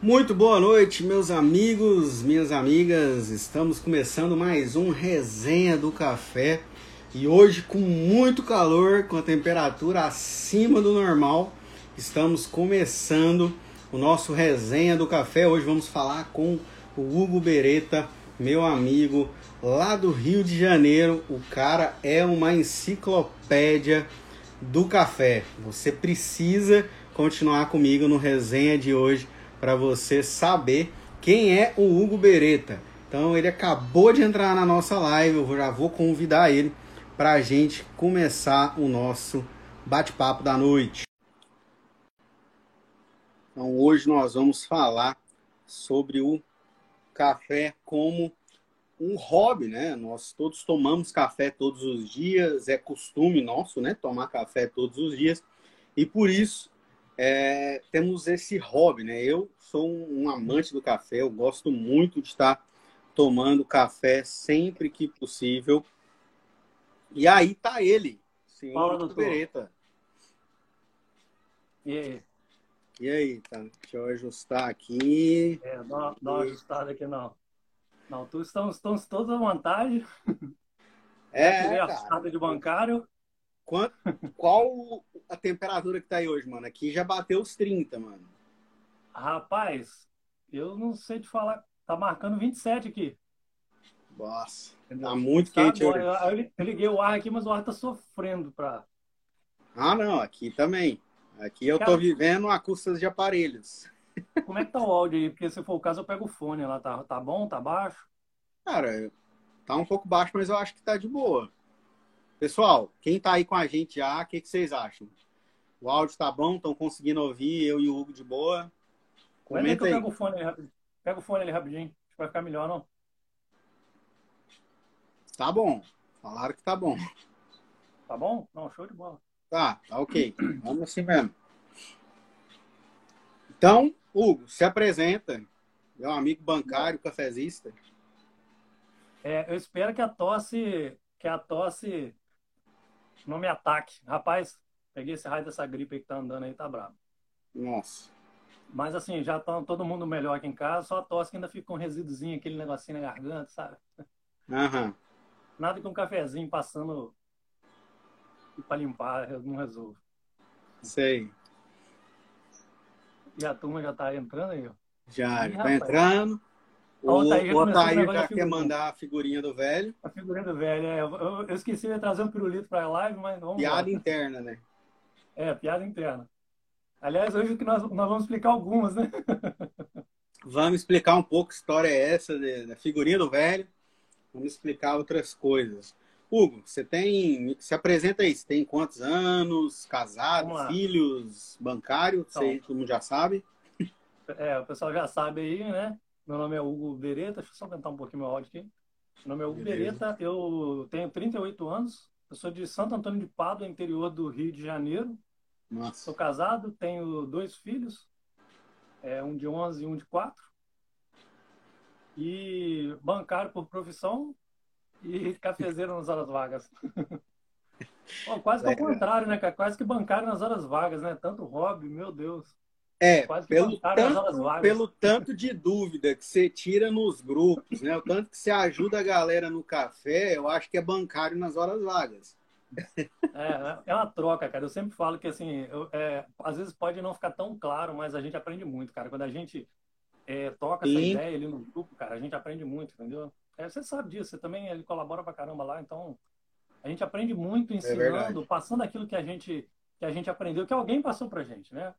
Muito boa noite, meus amigos, minhas amigas. Estamos começando mais um Resenha do Café e hoje, com muito calor, com a temperatura acima do normal, estamos começando o nosso Resenha do Café. Hoje vamos falar com o Hugo Beretta, meu amigo lá do Rio de Janeiro. O cara é uma enciclopédia do café. Você precisa continuar comigo no resenha de hoje para você saber quem é o Hugo Beretta. Então ele acabou de entrar na nossa live, eu já vou convidar ele para a gente começar o nosso bate-papo da noite. Então hoje nós vamos falar sobre o café como um hobby, né? Nós todos tomamos café todos os dias, é costume nosso, né? Tomar café todos os dias e por isso é, temos esse hobby, né? Eu sou um amante do café, eu gosto muito de estar tomando café sempre que possível. E aí tá ele, senhor Fala, Beretta. E aí? E aí, tá? Deixa eu ajustar aqui. É, dá, dá uma ajustada aqui não. Não, tu estamos, estamos todos à vontade. É, a de bancário. Quanto, qual a temperatura que tá aí hoje, mano? Aqui já bateu os 30, mano. Rapaz, eu não sei te falar. Tá marcando 27 aqui. Nossa, Entendeu? tá muito tá quente agora. hoje. Eu liguei o ar aqui, mas o ar tá sofrendo pra... Ah, não, aqui também. Aqui eu Cara, tô vivendo a custas de aparelhos. Como é que tá o áudio aí? Porque se for o caso, eu pego o fone lá. Tá, tá bom? Tá baixo? Cara, tá um pouco baixo, mas eu acho que tá de boa. Pessoal, quem tá aí com a gente já, o que, que vocês acham? O áudio tá bom? Estão conseguindo ouvir eu e o Hugo de boa? Comenta aí. Pega o fone ali rapidinho. Pega o fone ali rapidinho. Acho que vai ficar melhor, não? Tá bom. Falaram que tá bom. Tá bom? Não, show de bola. Tá, tá ok. Vamos assim mesmo. Então, Hugo, se apresenta. Meu amigo bancário, cafezista. É, eu espero que a tosse, que a tosse não me ataque. Rapaz, peguei esse raio dessa gripe aí que tá andando aí, tá bravo. Nossa. Mas assim, já tá todo mundo melhor aqui em casa, só a tosse que ainda fica um resíduozinho, aquele negocinho na garganta, sabe? Uhum. Nada que um cafezinho passando para limpar não resolve. Sei. E a turma já tá entrando aí, ó. Já, Ih, tá entrando. O, Otair, o Otair já quer mandar a figurinha do velho. A figurinha do velho, é. Eu, eu esqueci de trazer um pirulito para a live, mas vamos Piada interna, né? É, piada interna. Aliás, hoje que nós, nós vamos explicar algumas, né? vamos explicar um pouco que história é essa da figurinha do velho. Vamos explicar outras coisas. Hugo, você tem. Se apresenta aí, você tem quantos anos? Casado, filhos, bancário? Então, você, todo mundo já sabe. É, o pessoal já sabe aí, né? Meu nome é Hugo Beretta, deixa eu só aumentar um pouquinho meu áudio aqui. Meu nome é Hugo Beleza. Beretta, eu tenho 38 anos, eu sou de Santo Antônio de Pádua, interior do Rio de Janeiro. Nossa. Sou casado, tenho dois filhos, é, um de 11 e um de 4. E bancário por profissão e cafezeiro nas horas vagas. Pô, quase que ao contrário, né, cara? Quase que bancário nas horas vagas, né? Tanto hobby, meu Deus. É, pelo tanto, pelo tanto de dúvida que você tira nos grupos, né? O tanto que você ajuda a galera no café, eu acho que é bancário nas horas vagas. É, é uma troca, cara. Eu sempre falo que, assim, eu, é, às vezes pode não ficar tão claro, mas a gente aprende muito, cara. Quando a gente é, toca Sim. essa ideia ali no grupo, cara, a gente aprende muito, entendeu? É, você sabe disso, você também ele colabora pra caramba lá, então a gente aprende muito é ensinando, é passando aquilo que a gente que a gente aprendeu, que alguém passou pra gente, né?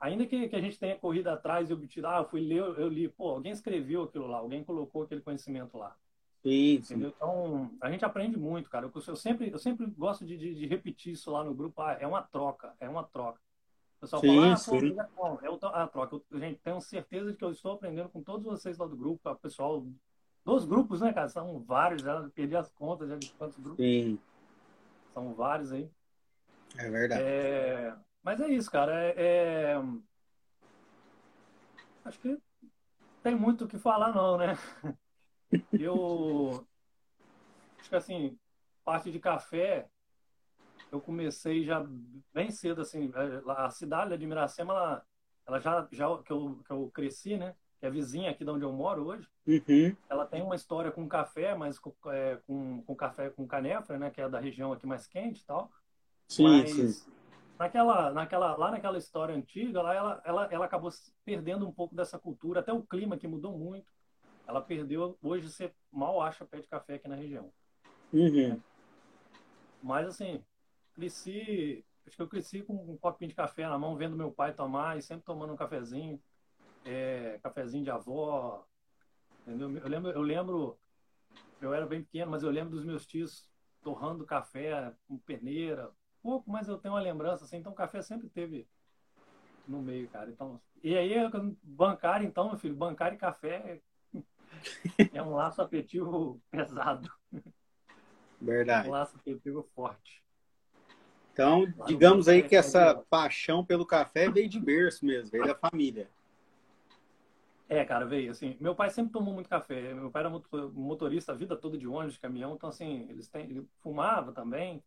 Ainda que, que a gente tenha corrido atrás e obtido, ah, eu fui ler, eu li, pô, alguém escreveu aquilo lá, alguém colocou aquele conhecimento lá. Isso. Entendeu? Então, a gente aprende muito, cara. Eu, eu sempre, eu sempre gosto de, de, de, repetir isso lá no grupo. Ah, é uma troca, é uma troca. O pessoal sim, fala, ah, sim. Pô, é, é a troca. Eu, gente, tenho certeza de que eu estou aprendendo com todos vocês lá do grupo, o pessoal dos grupos, né, cara? São vários, já perdi as contas já de quantos grupos. Sim. São vários aí. É verdade. É... Mas é isso, cara. É, é... Acho que tem muito o que falar, não, né? Eu acho que assim, parte de café, eu comecei já bem cedo, assim, a cidade de Miracema, ela, ela já, já que, eu, que eu cresci, né? Que é vizinha aqui de onde eu moro hoje. Uhum. Ela tem uma história com café, mas com, é, com, com café com canefra, né? Que é da região aqui mais quente e tal. Sim, mas, sim. Naquela, naquela, lá naquela história antiga, lá ela, ela, ela acabou perdendo um pouco dessa cultura, até o clima que mudou muito. Ela perdeu, hoje você mal acha pé de café aqui na região. Uhum. Mas assim, cresci, acho que eu cresci com um copinho de café na mão, vendo meu pai tomar e sempre tomando um cafezinho, é, cafezinho de avó, entendeu? Eu lembro, eu lembro, eu era bem pequeno, mas eu lembro dos meus tios torrando café com peneira, pouco, mas eu tenho uma lembrança assim, então o café sempre teve no meio, cara. Então, e aí bancário, então, meu filho, bancário e café é um laço afetivo pesado. Verdade. Um laço afetivo forte. Então, Lá digamos aí que essa paixão pelo café veio de berço mesmo, veio da família. É, cara, veio assim. Meu pai sempre tomou muito café. Meu pai era motorista a vida toda de ônibus, de caminhão, então assim, eles têm, ele fumava também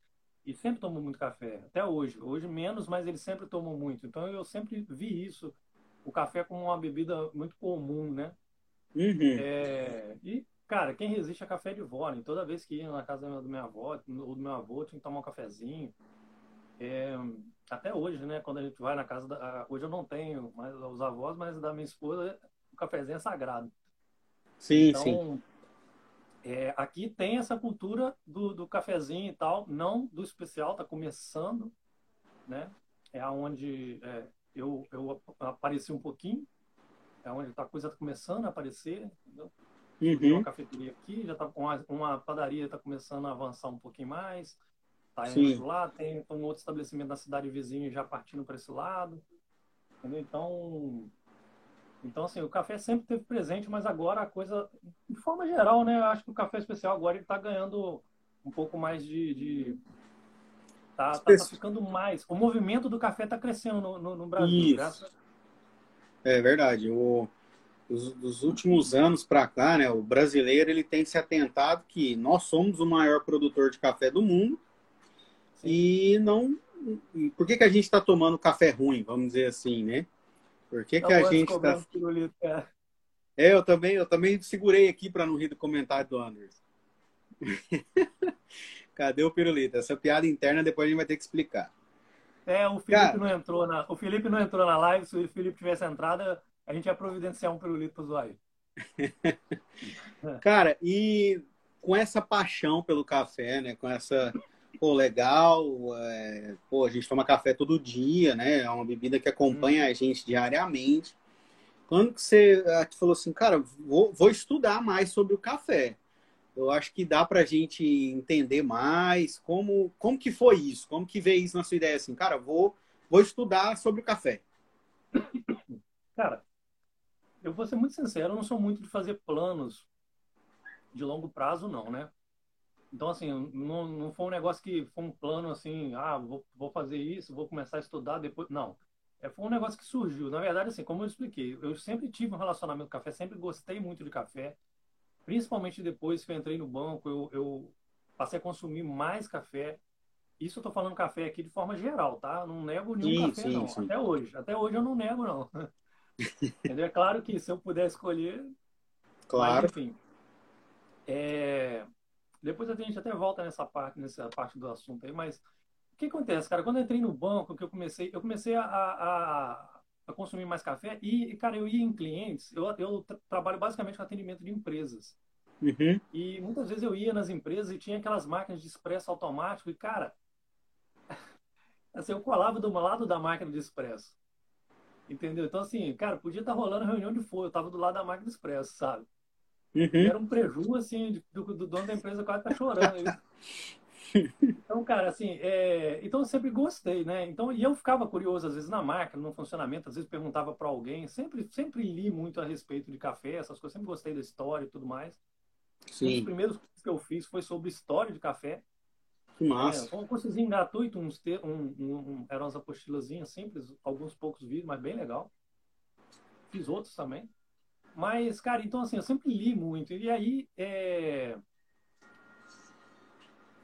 e sempre tomou muito café, até hoje. Hoje menos, mas ele sempre tomou muito. Então eu sempre vi isso, o café como uma bebida muito comum, né? Uhum. É, e, cara, quem resiste a café de vó, né? Toda vez que ia na casa da minha avó ou do meu avô, tinha que tomar um cafezinho. É, até hoje, né? Quando a gente vai na casa da. Hoje eu não tenho mais os avós, mas da minha esposa, o cafezinho é sagrado. Sim, então, sim. É, aqui tem essa cultura do, do cafezinho e tal, não do especial, tá começando, né? É onde é, eu, eu apareci um pouquinho, é onde tá, a coisa está começando a aparecer, entendeu? Uhum. Tem uma cafeteria aqui, já tá uma, uma padaria está começando a avançar um pouquinho mais, tá indo lá, tem um outro estabelecimento na cidade vizinha já partindo para esse lado, entendeu? Então, então assim, o café sempre teve presente, mas agora a coisa, de forma geral, né, eu acho que o café especial agora ele está ganhando um pouco mais de, de tá, tá, tá, ficando mais, o movimento do café está crescendo no, no, no Brasil. Graças é verdade. O, dos, dos últimos anos para cá, né, o brasileiro ele tem se atentado que nós somos o maior produtor de café do mundo Sim. e não. Por que, que a gente está tomando café ruim, vamos dizer assim, né? Por que, que a gente está. É. é, eu também, eu também segurei aqui para não rir do comentário do Anderson. Cadê o pirulito? Essa piada interna depois a gente vai ter que explicar. É, o Felipe Cara... não entrou na. O Felipe não entrou na live. Se o Felipe tivesse entrado, a gente ia providenciar um pirulito pro usuário. Cara, e com essa paixão pelo café, né? Com essa. Pô, legal. É... Pô, a gente toma café todo dia, né? É uma bebida que acompanha hum. a gente diariamente. Quando que você falou assim, cara, vou, vou estudar mais sobre o café eu acho que dá para a gente entender mais como, como que foi isso, como que veio isso na sua ideia, assim, cara, vou, vou estudar sobre o café. Cara, eu vou ser muito sincero, eu não sou muito de fazer planos de longo prazo, não, né? Então, assim, não, não foi um negócio que foi um plano assim, ah, vou, vou fazer isso, vou começar a estudar depois. Não. É, foi um negócio que surgiu. Na verdade, assim, como eu expliquei, eu sempre tive um relacionamento com café, sempre gostei muito de café principalmente depois que eu entrei no banco, eu, eu passei a consumir mais café. Isso eu tô falando café aqui de forma geral, tá? Não nego nenhum sim, café, sim, não. Sim. Até hoje. Até hoje eu não nego, não. Entendeu? É claro que se eu puder escolher. Claro. Mas, enfim. É... Depois a gente até volta nessa parte, nessa parte do assunto aí, mas o que acontece, cara? Quando eu entrei no banco, que eu comecei, eu comecei a, a, a consumir mais café. E, cara, eu ia em clientes, eu, eu trabalho basicamente com atendimento de empresas. Uhum. E muitas vezes eu ia nas empresas e tinha aquelas máquinas de expresso automático e, cara, assim, eu colava do lado da máquina de expresso. Entendeu? Então, assim, cara, podia estar rolando reunião de fogo, eu tava do lado da máquina de expresso, sabe? Uhum. Era um prejuízo, assim, do, do, dono da empresa quase tá chorando. Então, cara, assim, é... então eu sempre gostei, né? Então, e eu ficava curioso, às vezes, na máquina, no funcionamento, às vezes perguntava para alguém, sempre, sempre li muito a respeito de café, essas coisas, sempre gostei da história e tudo mais. Sim. Um dos primeiros que eu fiz foi sobre história de café. Que massa. É, foi um cursozinho gratuito, uns te... um, um, um, eram umas apostilazinhas simples, alguns poucos vídeos, mas bem legal. Fiz outros também. Mas, cara, então assim, eu sempre li muito. E aí, é...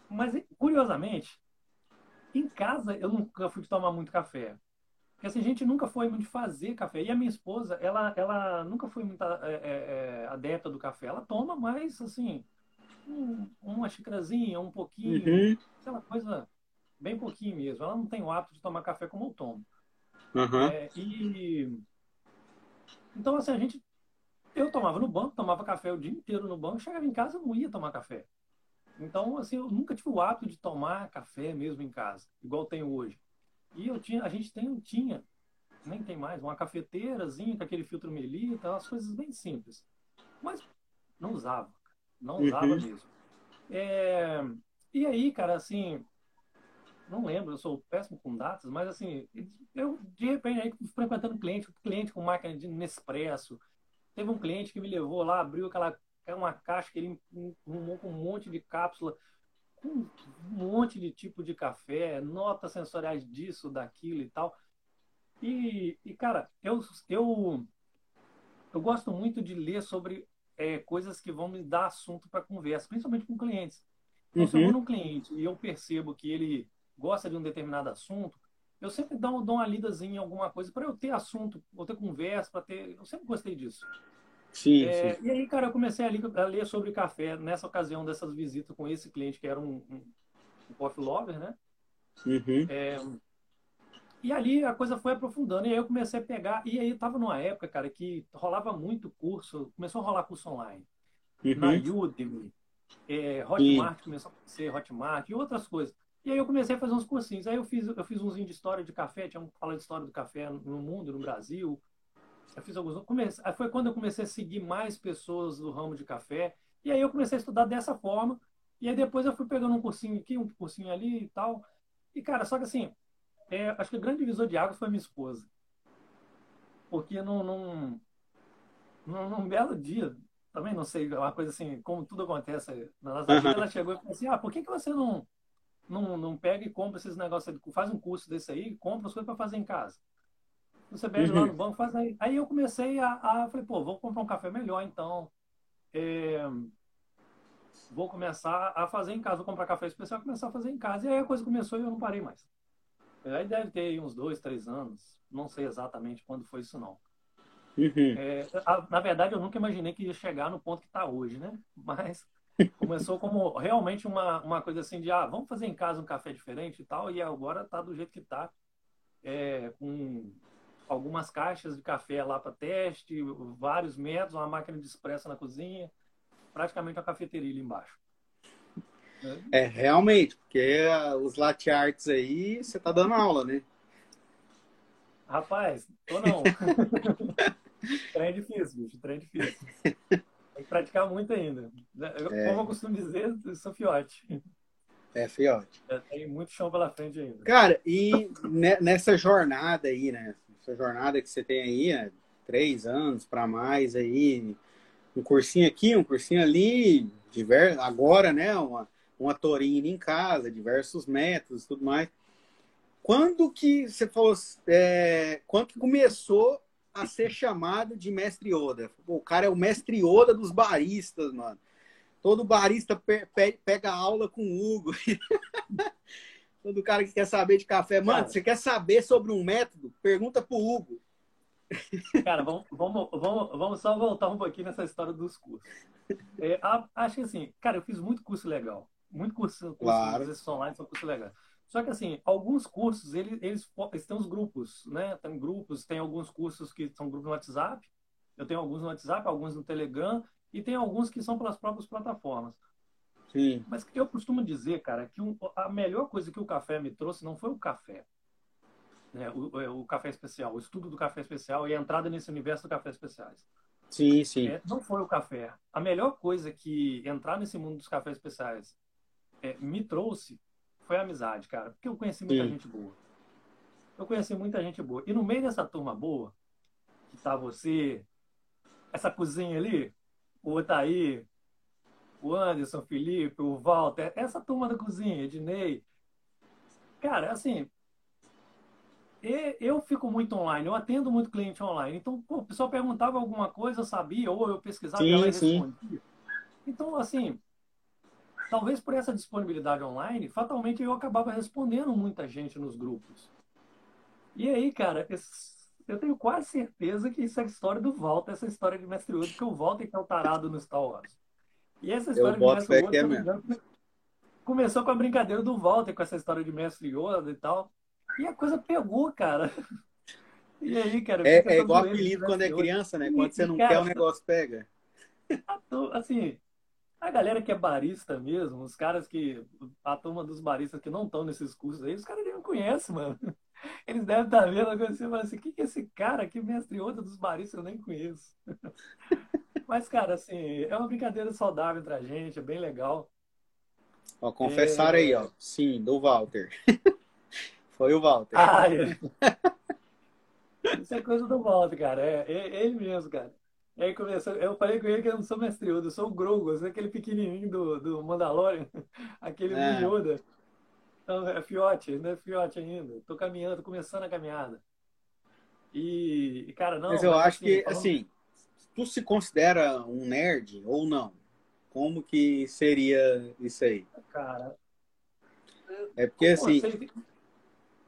Mas, curiosamente, em casa eu nunca fui tomar muito café. Porque assim, a gente nunca foi muito de fazer café. E a minha esposa, ela, ela nunca foi muito é, é, é, adepta do café. Ela toma mais, assim, um, uma xícarazinha, um pouquinho, uhum. aquela coisa bem pouquinho mesmo. Ela não tem o hábito de tomar café como eu tomo. Uhum. É, e então assim a gente, eu tomava no banco, tomava café o dia inteiro no banco, chegava em casa não ia tomar café. Então assim eu nunca tive o hábito de tomar café mesmo em casa, igual tenho hoje. E eu tinha, a gente tem, tinha, nem tem mais, uma cafeteirazinha com aquele filtro melita, umas coisas bem simples. Mas não usava, não usava uhum. mesmo. É, e aí, cara, assim, não lembro, eu sou péssimo com datas, mas assim, eu de repente aí frequentando cliente, cliente com máquina de Nespresso. Teve um cliente que me levou lá, abriu aquela uma caixa que ele arrumou com um monte de cápsula, com um monte de tipo de café, notas sensoriais disso, daquilo e tal. E, e cara, eu, eu, eu gosto muito de ler sobre é, coisas que vão me dar assunto para conversa, principalmente com clientes. Então, uhum. se eu vou uhum. num cliente e eu percebo que ele gosta de um determinado assunto, eu sempre dou, dou uma lidazinha em alguma coisa para eu ter assunto, ou ter conversa, para ter. Eu sempre gostei disso. Sim, é, sim, E aí, cara, eu comecei a, a, ler sobre café nessa ocasião dessas visitas com esse cliente que era um, um, um coffee lover, né? Uhum. É, e ali a coisa foi aprofundando. E aí eu comecei a pegar. E aí tava numa época, cara, que rolava muito curso. Começou a rolar curso online. Uhum. Na Udemy. É, Hotmart começou a ser Hotmart e outras coisas. E aí eu comecei a fazer uns cursinhos. Aí eu fiz, eu fiz umzinho de história de café, tinha um fala de história do café no mundo, no Brasil. Eu fiz alguns. Comecei, foi quando eu comecei a seguir mais pessoas do ramo de café. E aí eu comecei a estudar dessa forma. E aí depois eu fui pegando um cursinho aqui, um cursinho ali e tal. E, cara, só que assim, é, acho que o grande divisor de águas foi minha esposa. Porque num, num, num, num belo dia, também não sei, uma coisa assim, como tudo acontece na nossa vida, ela chegou e falou assim: ah, por que, que você não não, não pega e compra esses negócios, faz um curso desse aí, compra as coisas para fazer em casa. Você pede uhum. lá no banco, faz aí. Aí eu comecei a, a, falei, pô, vou comprar um café melhor então. É, vou começar a fazer em casa, vou comprar café especial, começar a fazer em casa. E aí a coisa começou e eu não parei mais. Aí deve ter uns dois, três anos, não sei exatamente quando foi isso não. Uhum. É, a, na verdade, eu nunca imaginei que ia chegar no ponto que está hoje, né? Mas Começou como realmente uma, uma coisa assim de, ah, vamos fazer em casa um café diferente e tal, e agora tá do jeito que tá, é, com algumas caixas de café lá para teste, vários metros, uma máquina de expresso na cozinha, praticamente uma cafeteria ali embaixo. É, realmente, porque os latte arts aí, você tá dando aula, né? Rapaz, tô não. trem difícil, bicho, trem difícil. Tem que praticar muito ainda. Eu, é. Como eu costumo dizer, eu sou fiote. É, fiote. Tem muito chão pela frente ainda. Cara, e nessa jornada aí, né? Essa jornada que você tem aí, né? três anos para mais aí, um cursinho aqui, um cursinho ali, diver... agora, né? Uma, uma torina em casa, diversos métodos tudo mais. Quando que você falou, é, quando que começou a ser chamado de mestre Yoda. O cara é o mestre Yoda dos baristas, mano. Todo barista pe pe pega aula com o Hugo. Todo cara que quer saber de café. Mano, cara, você quer saber sobre um método? Pergunta pro Hugo. Cara, vamos, vamos, vamos, vamos só voltar um pouquinho nessa história dos cursos. É, acho que assim, cara, eu fiz muito curso legal. Muito curso, curso claro. online são curso legal. Só que, assim, alguns cursos, eles, eles, eles têm os grupos, né? Tem grupos, tem alguns cursos que são grupos no WhatsApp, eu tenho alguns no WhatsApp, alguns no Telegram, e tem alguns que são pelas próprias plataformas. Sim. Mas eu costumo dizer, cara, que um, a melhor coisa que o café me trouxe não foi o café. Né? O, é, o, café especial, o estudo do café especial e a entrada nesse universo do café especiais. Sim, sim. É, não foi o café. A melhor coisa que entrar nesse mundo dos cafés especiais é, me trouxe foi a amizade, cara. Porque eu conheci muita Sim. gente boa. Eu conheci muita gente boa. E no meio dessa turma boa, que tá você, essa cozinha ali, o Otaí, o Anderson, o Felipe, o Walter, essa turma da cozinha, Ednei. Cara, assim, eu fico muito online, eu atendo muito cliente online. Então, pô, o pessoal perguntava alguma coisa, eu sabia, ou eu pesquisava sim, e ela respondia. Então, assim, talvez por essa disponibilidade online, fatalmente eu acabava respondendo muita gente nos grupos. E aí, cara, eu tenho quase certeza que isso é a história do Walter, essa história de Mestre Yoda, porque o Walter que é o tarado no Star Wars. E essa história eu de Mestre Yoda, é engano, começou com a brincadeira do Walter, com essa história de Mestre Yoda e tal. E a coisa pegou, cara. E aí, cara? É, é igual apelido quando é criança, né? Quando você não cara, quer, o negócio pega. Assim, a galera que é barista mesmo, os caras que. A turma dos baristas que não estão nesses cursos aí, os caras nem me conhecem, mano. Eles devem estar tá vendo agora assim, assim, o que, que é esse cara aqui, mestre outra dos baristas, eu nem conheço. Mas, cara, assim, é uma brincadeira saudável entre a gente, é bem legal. Ó, confessar é... aí, ó. Sim, do Walter. Foi o Walter. Ah, é. Isso é coisa do Walter, cara. É, é ele mesmo, cara. E aí começou, eu falei com ele que eu não sou mestre Yoda, eu sou o Grogu, eu sou aquele pequenininho do, do Mandalorian, aquele é. Yoda. Então, é fiote, não é fiote ainda. Tô caminhando, tô começando a caminhada. E, cara, não. Mas eu mas, acho assim, que, falando... assim, tu se considera um nerd ou não? Como que seria isso aí? Cara. É porque, assim. Conceito,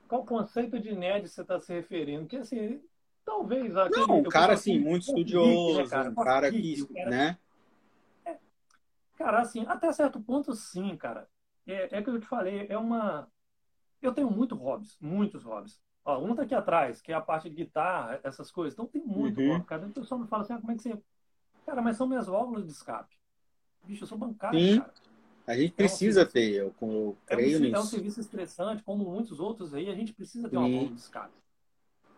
qual conceito de nerd você está se referindo? Que, assim, Talvez. Aquele, não, um cara assim, muito estudioso, né, cara? um cara que, né? É, cara, assim, até certo ponto, sim, cara. É, é que eu te falei, é uma. Eu tenho muitos hobbies, muitos hobbies. Ó, um tá aqui atrás, que é a parte de guitarra, essas coisas. Então tem muito uhum. hobby, cara. Então o pessoal me fala assim, ah, como é que você. Cara, mas são minhas válvulas de escape. Bicho, eu sou bancário, sim. cara. A gente precisa é um ter, eu, eu creio é um, nisso. É um serviço estressante, como muitos outros aí, a gente precisa ter uma válvula de escape.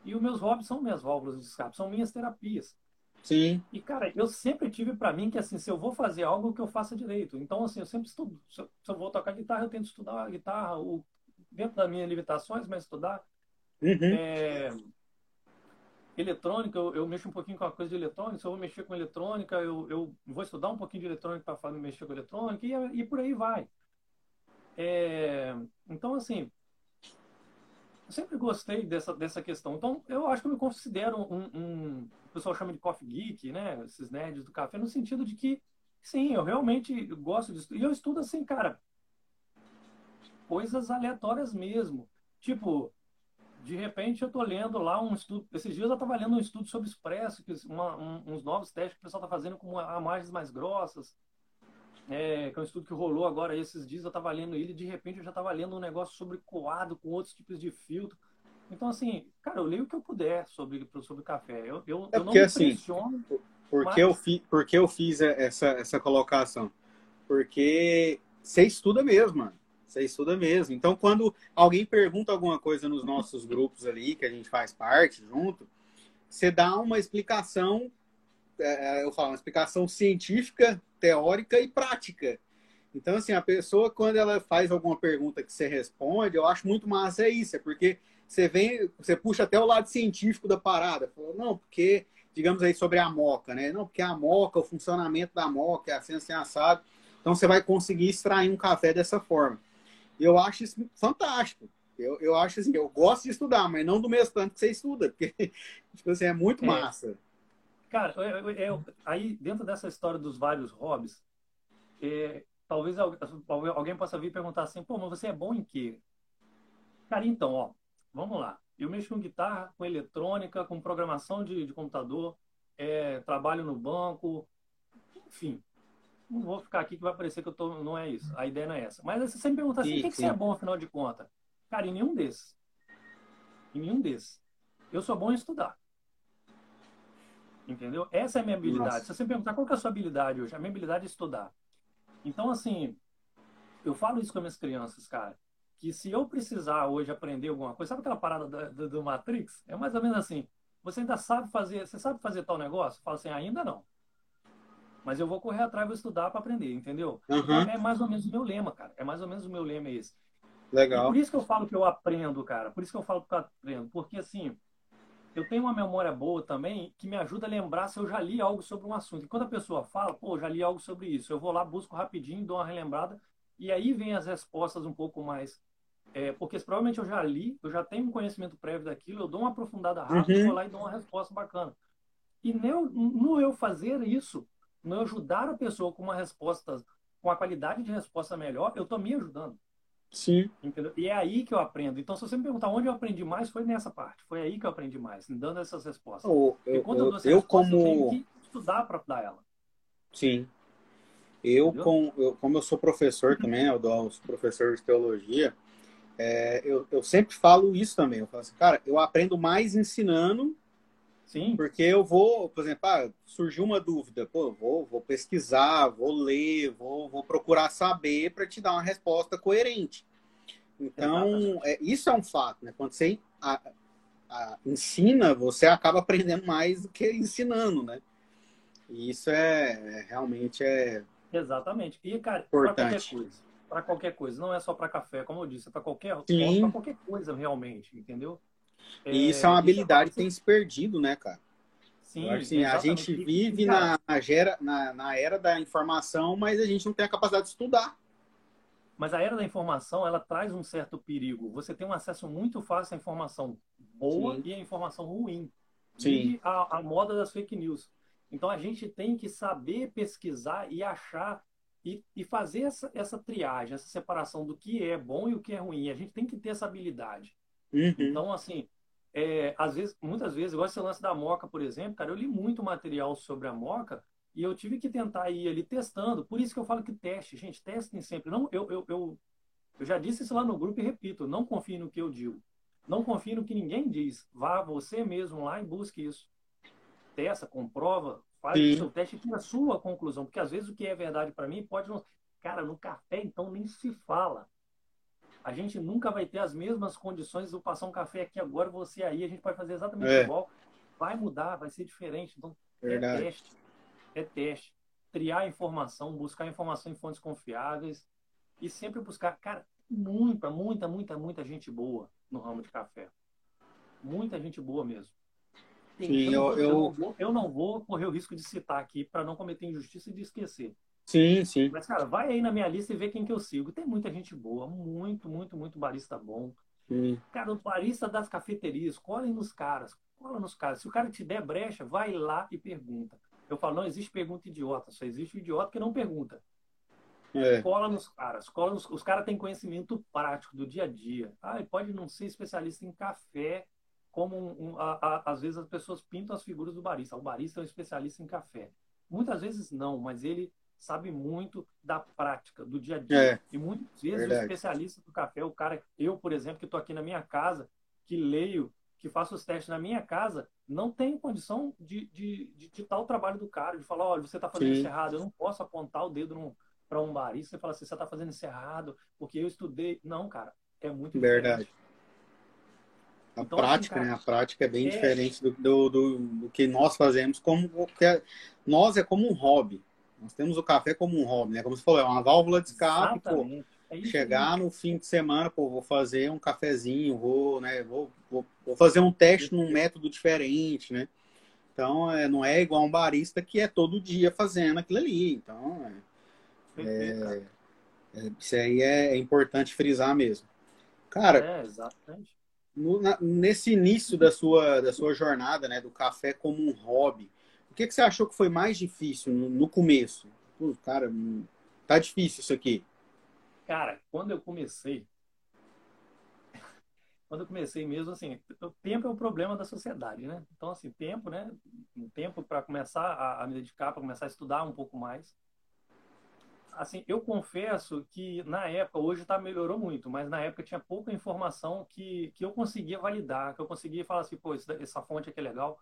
E os meus hobbies são minhas válvulas de escape, são minhas terapias. Sim. E, cara, eu sempre tive para mim que, assim, se eu vou fazer algo, que eu faça direito. Então, assim, eu sempre estudo. Se eu, se eu vou tocar guitarra, eu tento estudar a guitarra, o, dentro das minhas limitações, mas estudar. Uhum. É, eletrônica, eu, eu, mexo um pouquinho com a coisa de eletrônica. Se eu vou mexer com eletrônica, eu, eu vou estudar um pouquinho de eletrônica para mexer com eletrônica e, e por aí vai. É, então, assim, eu sempre gostei dessa, dessa questão. Então, eu acho que eu me considero um, um, O pessoal chama de coffee geek, né? Esses nerds do café, no sentido de que, sim, eu realmente gosto estudar. E eu estudo assim, cara, coisas aleatórias mesmo. Tipo, de repente eu tô lendo lá um estudo. Esses dias eu estava lendo um estudo sobre expresso, que uma, um, uns novos testes que o pessoal está fazendo com margens mais grossas é, que é um estudo que rolou agora esses dias, eu estava lendo ele e de repente eu já estava lendo um negócio sobre coado com outros tipos de filtro. Então, assim, cara, eu leio o que eu puder sobre, sobre café. Eu, eu, é eu não me assim, Por mas... que eu, fi, por que eu fiz essa, essa colocação? Porque você estuda mesmo, mano. Você estuda mesmo. Então, quando alguém pergunta alguma coisa nos nossos grupos ali, que a gente faz parte junto, você dá uma explicação, é, eu falo, uma explicação científica teórica e prática. Então, assim, a pessoa, quando ela faz alguma pergunta que você responde, eu acho muito massa é isso, é porque você vem, você puxa até o lado científico da parada. Fala, não, porque, digamos aí, sobre a moca, né? Não, porque a moca, o funcionamento da moca, é assim, assim, assado. Então, você vai conseguir extrair um café dessa forma. Eu acho isso fantástico. Eu, eu acho assim, eu gosto de estudar, mas não do mesmo tanto que você estuda, porque, tipo assim, é muito é. Cara, eu, eu, aí dentro dessa história dos vários hobbies, é, talvez alguém possa vir perguntar assim, pô, mas você é bom em quê? Cara, então, ó, vamos lá. Eu mexo com guitarra, com eletrônica, com programação de, de computador, é, trabalho no banco, enfim. Não vou ficar aqui que vai parecer que eu tô. Não é isso. A ideia não é essa. Mas você sempre pergunta assim: o que, que você é bom afinal de contas? Cara, em nenhum desses. Em nenhum desses. Eu sou bom em estudar. Entendeu? Essa é a minha habilidade. Nossa. Se você perguntar qual é a sua habilidade hoje, a minha habilidade é estudar. Então, assim, eu falo isso com as minhas crianças, cara. Que se eu precisar hoje aprender alguma coisa, sabe aquela parada do, do Matrix? É mais ou menos assim. Você ainda sabe fazer, você sabe fazer tal negócio? Fala assim, ainda não. Mas eu vou correr atrás, vou estudar para aprender, entendeu? Uhum. É mais ou menos o meu lema, cara. É mais ou menos o meu lema esse. Legal. E por isso que eu falo que eu aprendo, cara. Por isso que eu falo que eu aprendo. Porque, assim, eu tenho uma memória boa também que me ajuda a lembrar se eu já li algo sobre um assunto. E quando a pessoa fala, pô, já li algo sobre isso, eu vou lá, busco rapidinho, dou uma relembrada, e aí vem as respostas um pouco mais. É, porque provavelmente eu já li, eu já tenho um conhecimento prévio daquilo, eu dou uma aprofundada rápida, uhum. vou lá e dou uma resposta bacana. E no, no eu fazer isso, no eu ajudar a pessoa com uma resposta, com a qualidade de resposta melhor, eu estou me ajudando. Sim. Entendeu? E é aí que eu aprendo. Então, se você me perguntar onde eu aprendi mais, foi nessa parte. Foi aí que eu aprendi mais, dando essas respostas. Eu, eu, eu, eu, como... eu tenho que estudar para dar ela. Sim. Eu, com, eu, como eu sou professor também, eu dou aos professores de teologia, é, eu, eu sempre falo isso também. Eu falo assim, cara, eu aprendo mais ensinando Sim. Porque eu vou, por exemplo, ah, surgiu uma dúvida, pô, vou, vou pesquisar, vou ler, vou, vou procurar saber para te dar uma resposta coerente. Então, é, isso é um fato, né? Quando você a, a, ensina, você acaba aprendendo mais do que ensinando, né? E isso é, é realmente é exatamente. E cara, para qualquer coisa, para qualquer coisa, não é só para café, como eu disse, é para qualquer, para qualquer coisa realmente, entendeu? E isso é uma é, habilidade que tem se perdido, né, cara? Sim, assim, a gente vive na, gera, na, na era da informação, mas a gente não tem a capacidade de estudar. Mas a era da informação, ela traz um certo perigo. Você tem um acesso muito fácil à informação boa Sim. e à informação ruim. Sim. A, a moda das fake news. Então a gente tem que saber pesquisar e achar e, e fazer essa, essa triagem, essa separação do que é bom e o que é ruim. A gente tem que ter essa habilidade. Uhum. Então, assim, é, às vezes, muitas vezes, igual esse lance da Moca, por exemplo, cara, eu li muito material sobre a Moca e eu tive que tentar ir ali testando. Por isso que eu falo que teste, gente, testem sempre. Não, eu, eu, eu, eu já disse isso lá no grupo e repito, não confie no que eu digo. Não confie no que ninguém diz. Vá você mesmo lá e busque isso. Testa, comprova, faz Sim. o seu teste e tira a sua conclusão. Porque às vezes o que é verdade para mim pode não. Cara, no café então nem se fala a gente nunca vai ter as mesmas condições de passar um café aqui agora, você aí, a gente pode fazer exatamente é. igual. Vai mudar, vai ser diferente. Então, é Verdade. é teste. É teste. Triar informação, buscar informação em fontes confiáveis e sempre buscar, cara, muita, muita, muita, muita gente boa no ramo de café. Muita gente boa mesmo. Sim, eu, eu, eu, não vou, eu não vou correr o risco de citar aqui para não cometer injustiça e de esquecer. Sim, sim. Mas, cara, vai aí na minha lista e vê quem que eu sigo. Tem muita gente boa, muito, muito, muito barista bom. Sim. Cara, o barista das cafeterias, colhem nos caras, cola nos caras. Se o cara te der brecha, vai lá e pergunta. Eu falo, não existe pergunta idiota, só existe o idiota que não pergunta. É. Cola nos caras, cola nos... os caras têm conhecimento prático do dia a dia. Ah, pode não ser especialista em café, como um, um, a, a, às vezes as pessoas pintam as figuras do barista. O barista é um especialista em café. Muitas vezes não, mas ele sabe muito da prática, do dia a dia. É, e muitas vezes verdade. o especialista do café, o cara, eu, por exemplo, que estou aqui na minha casa, que leio, que faço os testes na minha casa, não tenho condição de, de, de, de o trabalho do cara, de falar, olha, você está fazendo Sim. isso errado, eu não posso apontar o dedo para um barista e falar assim, você está fazendo isso errado, porque eu estudei. Não, cara, é muito Verdade. Diferente. A então, assim, prática, assim, cara, né? A prática é bem é... diferente do, do, do, do, que nós fazemos como qualquer... Nós é como um hobby. Nós temos o café como um hobby, né? Como você falou, é uma válvula de escape, pô. É chegar no fim de semana, pô, vou fazer um cafezinho, vou, né, vou, vou, vou fazer um teste num método diferente, né? Então, é, não é igual um barista que é todo dia fazendo aquilo ali. Então, é, é, é, isso aí é, importante frisar mesmo. Cara, é, exatamente. No, na, nesse início da sua, da sua jornada, né, do café como um hobby, o que, que você achou que foi mais difícil no, no começo? Pô, cara, hum, tá difícil isso aqui. Cara, quando eu comecei, quando eu comecei mesmo, assim, o tempo é o problema da sociedade, né? Então, assim, tempo, né? Um tempo para começar a, a, me dedicar, para começar a estudar um pouco mais. Assim, eu confesso que na época, hoje tá melhorou muito, mas na época tinha pouca informação que, que eu conseguia validar, que eu conseguia falar assim, pô, essa fonte aqui é legal.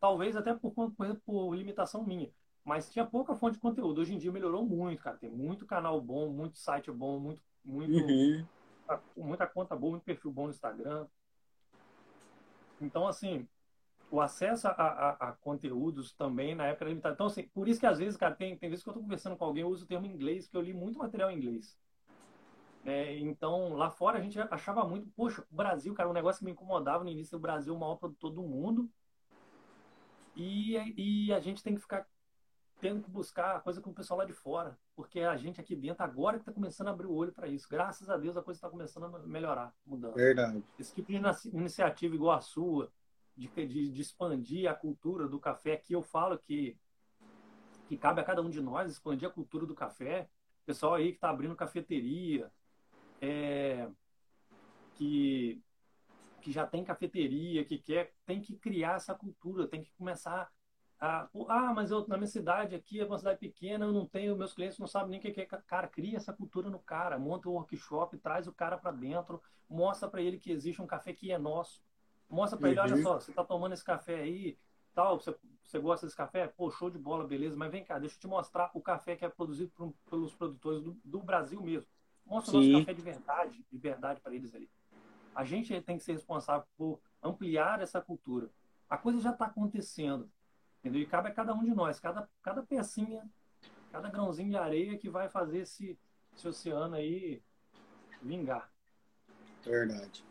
Talvez até por, por, por limitação minha. Mas tinha pouca fonte de conteúdo. Hoje em dia melhorou muito, cara. Tem muito canal bom, muito site bom, muito, muito, uhum. muita conta boa, muito perfil bom no Instagram. Então, assim, o acesso a, a, a, conteúdos também na época era limitado. Então, assim, por isso que às vezes, cara, tem, tem vezes que eu estou conversando com alguém, eu uso o termo inglês, que eu li muito material em inglês. É, então, lá fora a gente achava muito, poxa, o Brasil, cara, um negócio que me incomodava no início, o Brasil é o maior produtor do mundo. E, e a gente tem que ficar tendo que buscar a coisa com o pessoal lá de fora, porque a gente aqui dentro agora que está começando a abrir o olho para isso. Graças a Deus a coisa está começando a melhorar, mudando. Verdade. Esse tipo de iniciativa igual a sua, de, de, de expandir a cultura do café, que eu falo que, que cabe a cada um de nós expandir a cultura do café. Pessoal aí que está abrindo cafeteria, é, que, que já tem cafeteria, que quer, tem que criar essa cultura, tem que começar. Ah, mas eu, na minha cidade aqui é uma cidade pequena, eu não tenho, meus clientes não sabem nem o que é. Cara, cria essa cultura no cara, monta um workshop, traz o cara para dentro, mostra para ele que existe um café que é nosso. Mostra para uhum. ele, olha uhum. só, você está tomando esse café aí, tal, você, você gosta desse café? Pô, show de bola, beleza, mas vem cá, deixa eu te mostrar o café que é produzido por, pelos produtores do, do, Brasil mesmo. Mostra Sim. o nosso café de verdade, de verdade para eles ali. A gente tem que ser responsável por ampliar essa cultura. A coisa já está acontecendo, entendeu? E cabe a cada um de nós, cada, cada pecinha, cada grãozinho de areia que vai fazer esse, esse oceano aí vingar. Verdade.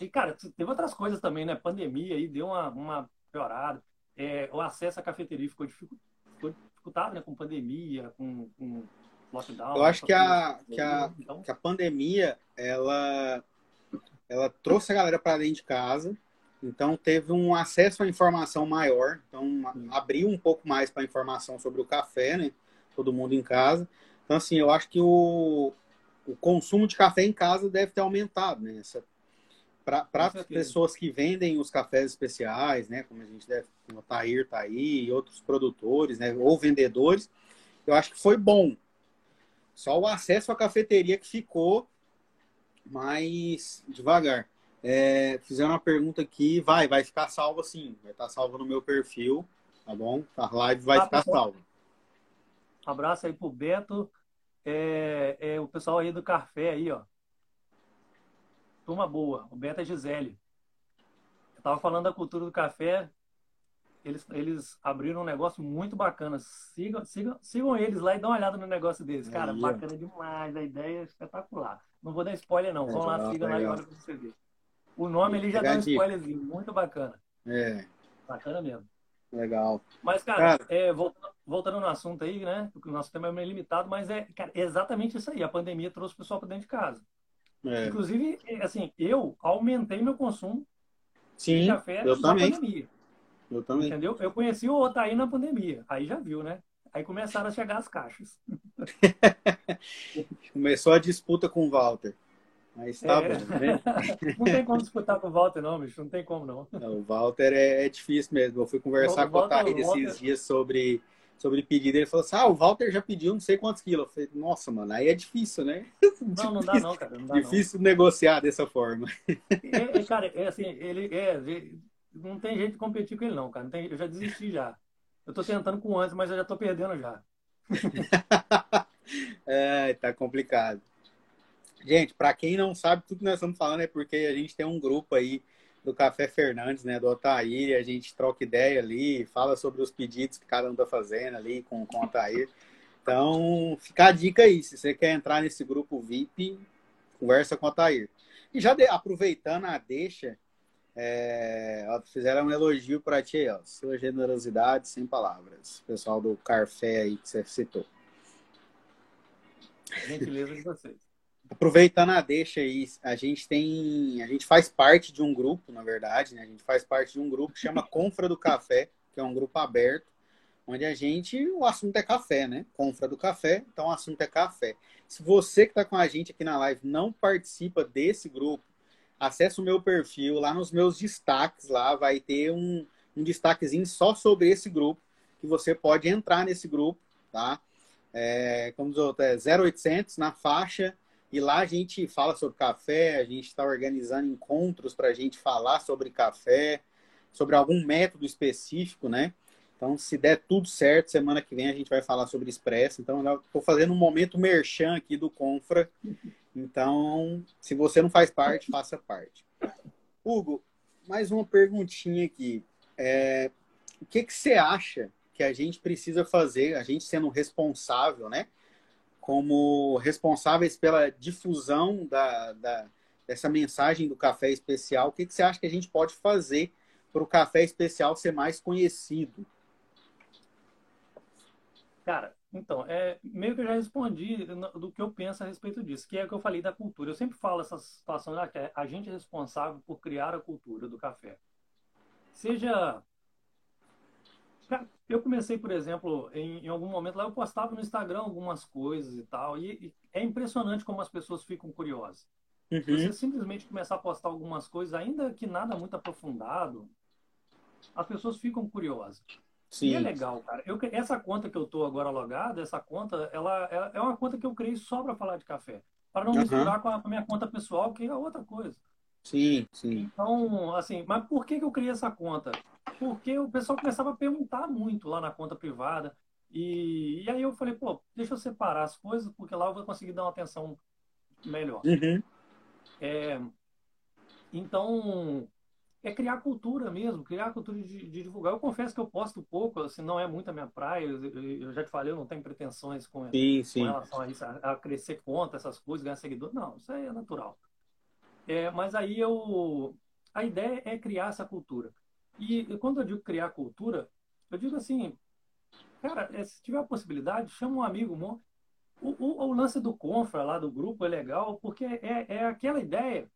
E, cara, teve outras coisas também, né? Pandemia aí deu uma, uma piorada. É, o acesso à cafeteria ficou, dificultado, né? Com pandemia, com, com lockdown. Eu acho que a, que, a, então... que a pandemia, ela, ela trouxe a galera para dentro de casa. Então, teve um acesso à informação maior. Então, abriu um pouco mais para informação sobre o café, né? Todo mundo em casa. Então, assim, eu acho que o, o consumo de café em casa deve ter aumentado, né? Para as pessoas que vendem os cafés especiais, né, como a gente deve, como o Tahir tá aí, e outros produtores, né, ou vendedores, eu acho que foi bom. Só o acesso à cafeteria que ficou mais devagar. É, fizeram uma pergunta aqui, vai, vai ficar salvo assim, vai estar tá salvo no meu perfil, tá bom? A live vai ah, ficar salva. abraço aí pro Beto, é, é, o pessoal aí do café aí, ó. Turma boa, o Beta Gisele. Eu tava falando da cultura do café. Eles, eles abriram um negócio muito bacana. Sigam, sigam, sigam eles lá e dão uma olhada no negócio deles. Cara, bacana demais. A ideia é espetacular. Não vou dar spoiler, não. Vão lá, sigam lá e olha pra você ver. O nome ele já dá um spoilerzinho. Muito bacana. É. Bacana mesmo. Legal. Mas, cara, cara... É, voltando, voltando, no assunto aí, né? O nosso tema é meio limitado, mas é cara, exatamente isso aí. A pandemia trouxe o pessoal para dentro de casa. É. Inclusive, assim, eu aumentei meu consumo Sim, de café eu também. pandemia. Eu também. Entendeu? Eu conheci o Otaí na pandemia. Aí já viu, né? Aí começaram a chegar as caixas. Começou a disputa com o Walter. Mas tá é. bom, né? Não tem como disputar com o Walter, não, bicho. Não tem como, não. não o Walter é, é difícil mesmo. Eu fui conversar o com o Otaí esses dias sobre sobre pedido. Ele falou assim: ah, o Walter já pediu não sei quantos quilos. Eu falei, nossa, mano, aí é difícil, né? Não, não dá não, cara. Não dá, difícil não. negociar dessa forma. É, é, cara, é assim, ele é. Não tem jeito de competir com ele, não, cara. Tem, eu já desisti já. Eu tô tentando com antes, mas eu já tô perdendo já. é, tá complicado. Gente, para quem não sabe, tudo que nós estamos falando é porque a gente tem um grupo aí do Café Fernandes, né, do Otair, a gente troca ideia ali, fala sobre os pedidos que cada um tá fazendo ali com, com o Otair. Então, fica a dica aí, se você quer entrar nesse grupo VIP, conversa com o Otair. E já de, aproveitando a deixa, é, fizeram um elogio para ti, ó, sua generosidade sem palavras. Pessoal do Café aí que você citou. Gentileza de vocês aproveitando a deixa aí, a gente tem, a gente faz parte de um grupo, na verdade, né? A gente faz parte de um grupo que chama Confra do Café, que é um grupo aberto, onde a gente, o assunto é café, né? Confra do Café, então o assunto é café. Se você que está com a gente aqui na live não participa desse grupo, acesse o meu perfil, lá nos meus destaques, lá vai ter um, um destaquezinho só sobre esse grupo, que você pode entrar nesse grupo, tá? É, como diz outro, é 0800 na faixa e lá a gente fala sobre café, a gente está organizando encontros para a gente falar sobre café, sobre algum método específico, né? Então, se der tudo certo, semana que vem a gente vai falar sobre expresso. Então, eu estou fazendo um momento merchan aqui do Confra. Então, se você não faz parte, faça parte. Hugo, mais uma perguntinha aqui. É, o que, que você acha que a gente precisa fazer, a gente sendo responsável, né? Como responsáveis pela difusão da, da, dessa mensagem do café especial, o que, que você acha que a gente pode fazer para o café especial ser mais conhecido? Cara, então, é, meio que eu já respondi do que eu penso a respeito disso, que é o que eu falei da cultura. Eu sempre falo essa situação, né, é, a gente é responsável por criar a cultura do café. Seja eu comecei, por exemplo, em, em, algum momento lá, eu postava no Instagram algumas coisas e tal, e, e, é impressionante como as pessoas ficam curiosas. Uhum. Você simplesmente começar a postar algumas coisas, ainda que nada muito aprofundado, as pessoas ficam curiosas. Sim. E é legal, cara. Eu, essa conta que eu tô agora logado, essa conta, ela, ela é uma conta que eu criei só para falar de café. Para não uhum. misturar com a, com a minha conta pessoal, que é outra coisa. Sim, sim. Então, assim, mas por que, que eu criei essa conta? Porque o pessoal começava a perguntar muito lá na conta privada. E, e aí eu falei, pô, deixa eu separar as coisas, porque lá eu vou conseguir dar uma atenção melhor. Uhum. É, então, é criar cultura mesmo, criar cultura de, de, divulgar. Eu confesso que eu posto pouco, assim, não é muito a minha praia. Eu, eu já te falei, eu não tenho pretensões com, sim, sim. com relação a isso, a, a, crescer conta, essas coisas, ganhar seguidor. Não, isso aí é natural. É, mas aí eu. A ideia é criar essa cultura. E, e quando eu digo criar cultura, eu digo assim, cara, é, se tiver a possibilidade, chama um amigo. O, o, o, lance do Confra lá do grupo é legal, porque é, é aquela ideia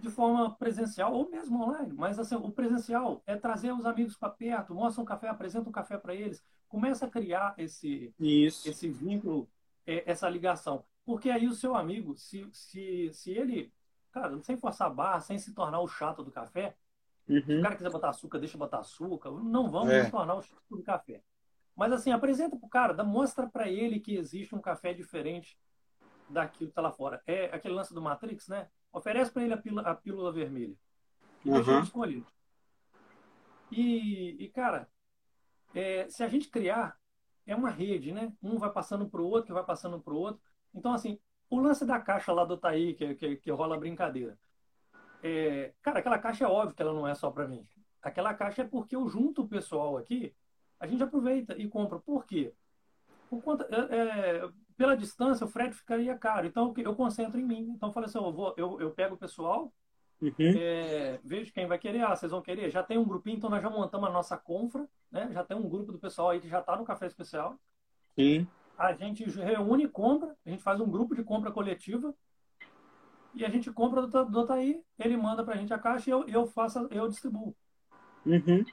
de forma presencial ou mesmo online. Mas assim, o presencial é trazer os amigos para perto, mostra um café, apresenta um café para eles, começa a criar esse, Isso. esse vínculo, é, essa ligação. Porque aí o seu amigo, se, se, se ele, cara, sem forçar a barra, sem se tornar o chato do café, uhum. se o cara quiser botar açúcar, deixa botar açúcar, não vamos é. tornar o chato do café. Mas assim, apresenta pro cara, mostra para ele que existe um café diferente daquilo que tá lá fora. É aquele lance do Matrix, né? Oferece para ele a pílula, a pílula, vermelha. E uhum. deixa ele escolher. E, e cara, é, se a gente criar, é uma rede, né? Um vai passando para o outro, que vai passando para o outro. Então, assim, o lance da caixa lá do Taí, que, que, que rola a brincadeira. É, cara, aquela caixa é óbvio que ela não é só para mim. Aquela caixa é porque eu junto o pessoal aqui, a gente aproveita e compra. Por quê? Por conta, é, é pela distância, o frete ficaria caro. Então, eu concentro em mim. Então, eu falei assim, eu, vou, eu, eu pego o pessoal, uhum. é, vejo quem vai querer. Ah, vocês vão querer? Já tem um grupinho, então nós já montamos a nossa confra, né? Já tem um grupo do pessoal aí que já está no Café Especial. Sim. A gente reúne e compra, a gente faz um grupo de compra coletiva e a gente compra do, do Otaí, ele manda para a gente a caixa e eu, eu faço, eu distribuo. Uhum.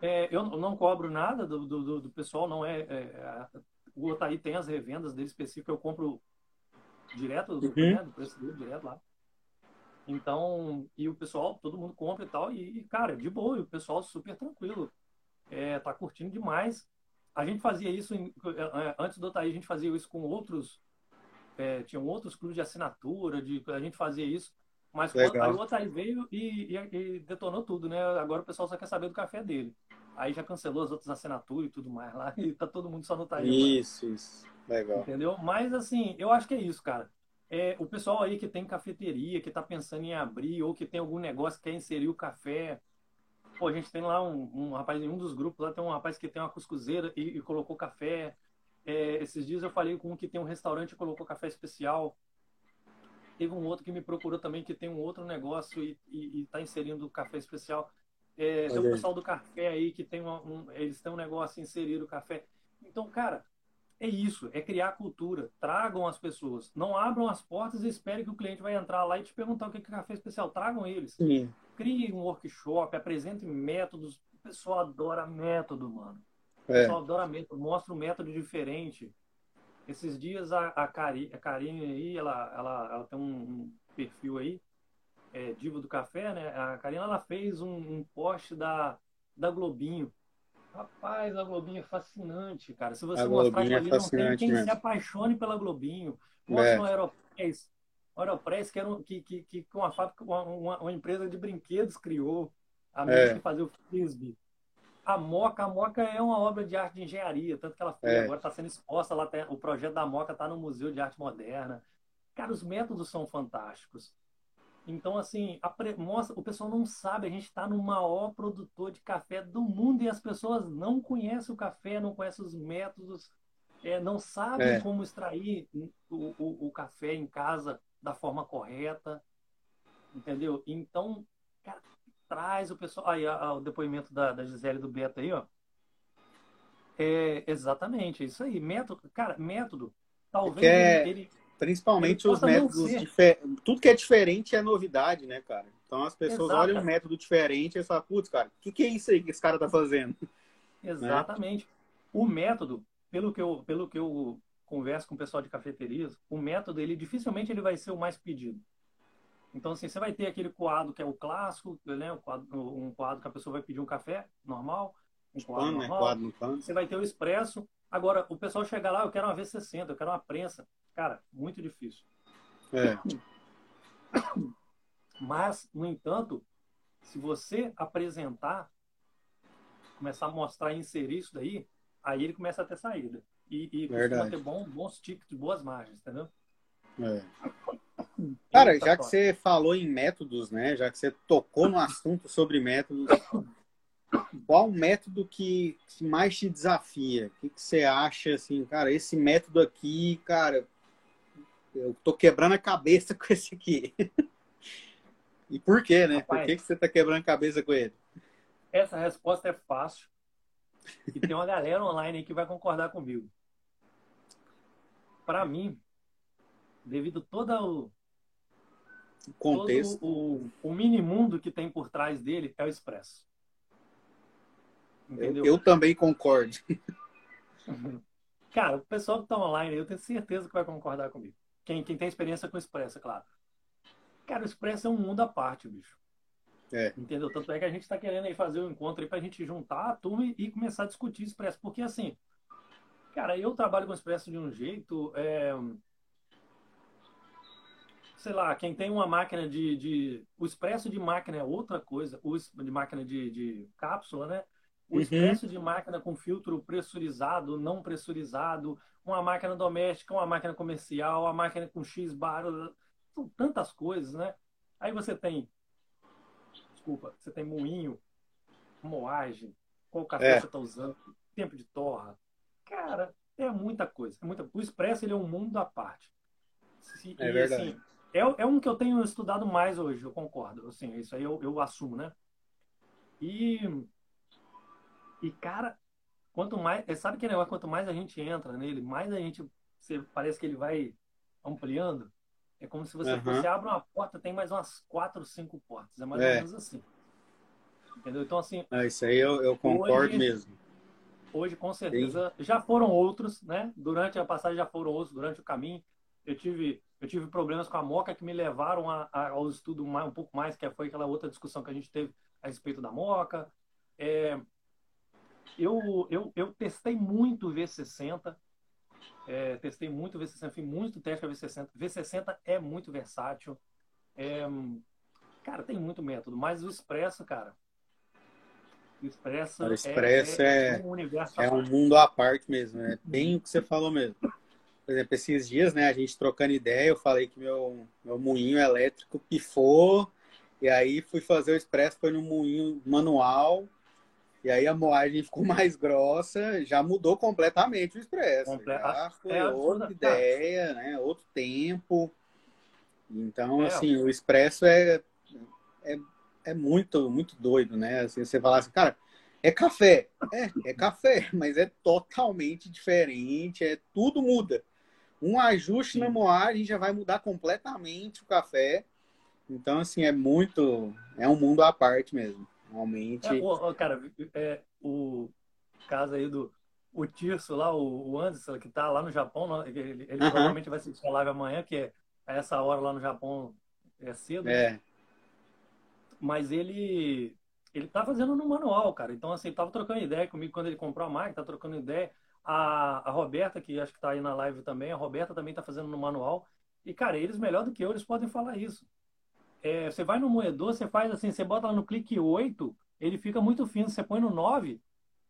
É, eu não cobro nada do, do, do pessoal, não é, é, o Otaí tem as revendas dele específico, eu compro direto do, uhum. né, do preço dele, direto lá. Então, e o pessoal, todo mundo compra e tal, e, cara, de boa, e o pessoal super tranquilo. É, tá curtindo demais. A gente fazia isso, em, é, é, antes do Otaí, a gente fazia isso com outros, é, tinham outros clubes de assinatura, de, a gente fazia isso, mas quando, aí o Otaí veio e, e, e, detonou tudo, né? Agora o pessoal só quer saber do café dele. Aí já cancelou as outras assinaturas e tudo mais lá, e tá todo mundo só no Taí. Isso, isso. Legal. Entendeu? Mas assim, eu acho que é isso, cara. É, o pessoal aí que tem cafeteria, que tá pensando em abrir, ou que tem algum negócio que quer inserir o café. Pô, a gente tem lá um, um rapaz em um dos grupos, lá tem um rapaz que tem uma cuscuzeira e, e colocou café. É, esses dias eu falei com um que tem um restaurante e colocou café especial. Teve um outro que me procurou também que tem um outro negócio e está inserindo café especial. É, tem o pessoal do café aí que tem uma, um, eles têm um negócio inserir o café. Então, cara, é isso, é criar cultura. Tragam as pessoas. Não abram as portas e esperem que o cliente vai entrar lá e te perguntar o que é café especial. Tragam eles. Sim. Criem um workshop, apresentem métodos. O pessoal adora método, mano. O é. pessoal adora método. Mostra um método diferente. Esses dias a, a, Cari, a Karine aí, ela, ela, ela tem um, perfil aí é, Diva do Café, né? A Karina ela fez um, um post da, da Globinho. Rapaz, a Globinho é fascinante, cara. Se você a mostrar é ali, não tem quem se apaixone pela Globinho. Mostra é. no Aeropress. Aeropress, que, era um, que, que, que uma fábrica, uma, uma, uma, empresa de brinquedos criou. A é. que fazia o frisbee. A Moca, a Moca é uma obra de arte de engenharia, tanto que ela foi, é. agora está sendo exposta lá, o projeto da Moca está no Museu de Arte Moderna. Cara, os métodos são fantásticos. Então, assim, pre... mostra, o pessoal não sabe, a gente está no maior produtor de café do mundo e as pessoas não conhecem o café, não conhecem os métodos, é, não sabem é. como extrair o, o, o, café em casa da forma correta, entendeu? Então, cara, traz o pessoal. Aí, o depoimento da, da Gisele do Beto aí, ó. É, exatamente, é isso aí. Método, cara, método. Talvez ele, ele Principalmente os métodos. Tudo que é diferente é novidade, né, cara? Então as pessoas Exato. olham um método diferente e falam, putz, cara, o que, que é isso aí que esse cara tá fazendo? Exatamente. Né? O método, pelo que, eu, pelo que eu converso com o pessoal de cafeterias, o método, ele dificilmente ele vai ser o mais pedido. Então, assim, você vai ter aquele coado que é o clássico, né? um coado que a pessoa vai pedir um café normal, um coado pano, normal. Né? Coado no pano. Você vai ter o expresso. Agora, o pessoal chega lá, eu quero uma V60, eu quero uma prensa. Cara, muito difícil. É. Mas, no entanto, se você apresentar, começar a mostrar e inserir isso daí, aí ele começa a ter saída. E, e costuma ter bom, bons tickets, boas margens, entendeu? É. Cara, já que você falou em métodos, né? Já que você tocou no assunto sobre métodos, qual método que mais te desafia? O que, que você acha, assim, cara, esse método aqui, cara, eu tô quebrando a cabeça com esse aqui. e por quê, né? Rapaz, por que, que você tá quebrando a cabeça com ele? Essa resposta é fácil. E tem uma galera online aí que vai concordar comigo. Para mim, devido todo o contexto, todo o, o mini mundo que tem por trás dele é o expresso. Entendeu? Eu, eu também concordo. Cara, o pessoal que está online, eu tenho certeza que vai concordar comigo. Quem, quem tem experiência com o Expresso, é claro. Cara, o Expresso é um mundo à parte, bicho. É. Entendeu? Tanto é que a gente está querendo aí fazer um encontro aí para a gente juntar a turma e, e começar a discutir Expresso. Porque, assim, cara, eu trabalho com Expresso de um jeito. É... Sei lá, quem tem uma máquina de, de. O Expresso de máquina é outra coisa. O de máquina de, de cápsula, né? O uhum. expresso de máquina com filtro pressurizado, não pressurizado, uma máquina doméstica, uma máquina comercial, uma máquina com X bar, são tantas coisas, né? Aí você tem, desculpa, você tem moinho, moagem, qual café é. você está usando, tempo de torra. Cara, é muita coisa. É muita... O expresso ele é um mundo à parte. É e, verdade. Assim, é, é, um que eu tenho estudado mais hoje, eu concordo. Assim, isso aí eu, eu assumo, né? E e, cara, quanto mais. É, sabe que negócio? Quanto mais a gente entra nele, mais a gente. Você, parece que ele vai ampliando. É como se você, uhum. você abre uma porta, tem mais umas quatro, cinco portas. É mais é. ou menos assim. Entendeu? Então, assim. É, isso aí eu, eu concordo hoje, mesmo. Hoje, com certeza, Sim. já foram outros, né? Durante a passagem já foram outros, durante o caminho. Eu tive, eu tive problemas com a Moca que me levaram a, a, ao estudo mais, um pouco mais, que foi aquela outra discussão que a gente teve a respeito da Moca. É, eu, eu, eu testei muito o V60. É, testei muito o V60, fiz muito teste com a V60. V60 é muito versátil. É, cara, tem muito método, mas o Expresso, cara. O Expresso, o Expresso é, é, é, um universo é um mundo à parte mesmo. É bem o que você falou mesmo. Por exemplo, esses dias, né, a gente trocando ideia, eu falei que meu, meu moinho elétrico pifou. E aí fui fazer o expresso, foi no moinho manual. E aí a moagem ficou mais grossa, já mudou completamente o expresso. Comple... Já foi é outra absurda. ideia, né? Outro tempo. Então, é. assim, o expresso é, é, é muito, muito doido, né? Assim, você falar assim, cara, é café. É, é café, mas é totalmente diferente, é tudo muda. Um ajuste Sim. na moagem já vai mudar completamente o café. Então, assim, é muito. É um mundo à parte mesmo. Realmente. É, o, cara, é, o caso aí do o Tirso lá, o, o Anderson, que tá lá no Japão, ele, ele uhum. provavelmente vai assistir a live amanhã, que é essa hora lá no Japão é cedo. É. Né? Mas ele ele tá fazendo no manual, cara. Então, assim, tava trocando ideia comigo quando ele comprou a máquina, tá trocando ideia. A, a Roberta, que acho que tá aí na live também, a Roberta também tá fazendo no manual. E, cara, eles melhor do que eu, eles podem falar isso é, você vai no moedor, você faz assim, você bota lá no clique 8, ele fica muito fino. Você põe no 9,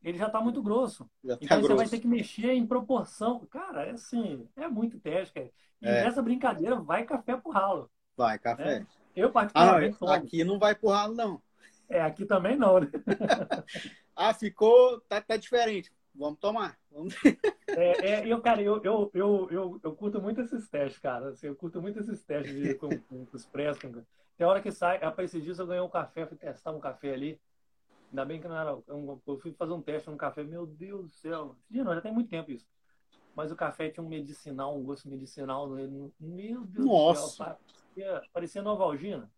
ele já está muito grosso. Tá então grosso. você vai ter que mexer em proporção. Cara, é assim, é muito teste, cara. E é. nessa brincadeira vai café pro ralo. Vai, café. É. Eu particularmente ah, Aqui não vai pro ralo, não. É, aqui também não, né? ah, ficou. Tá, tá diferente. Vamos tomar. Vamos... é, é, eu, cara, eu, eu, eu, eu, eu curto muito esses testes, cara. Assim, eu curto muito esses testes de, com, com, os press. Com... Tem hora que sai, a esses dias eu ganhei um café, fui testar um café ali. Ainda bem que não era. Eu fui fazer um teste num café, meu Deus do céu. Dia não, já tem muito tempo isso. Mas o café tinha um medicinal, um gosto medicinal. Meu Deus Nossa. do céu. Parecia, parecia Novalgina.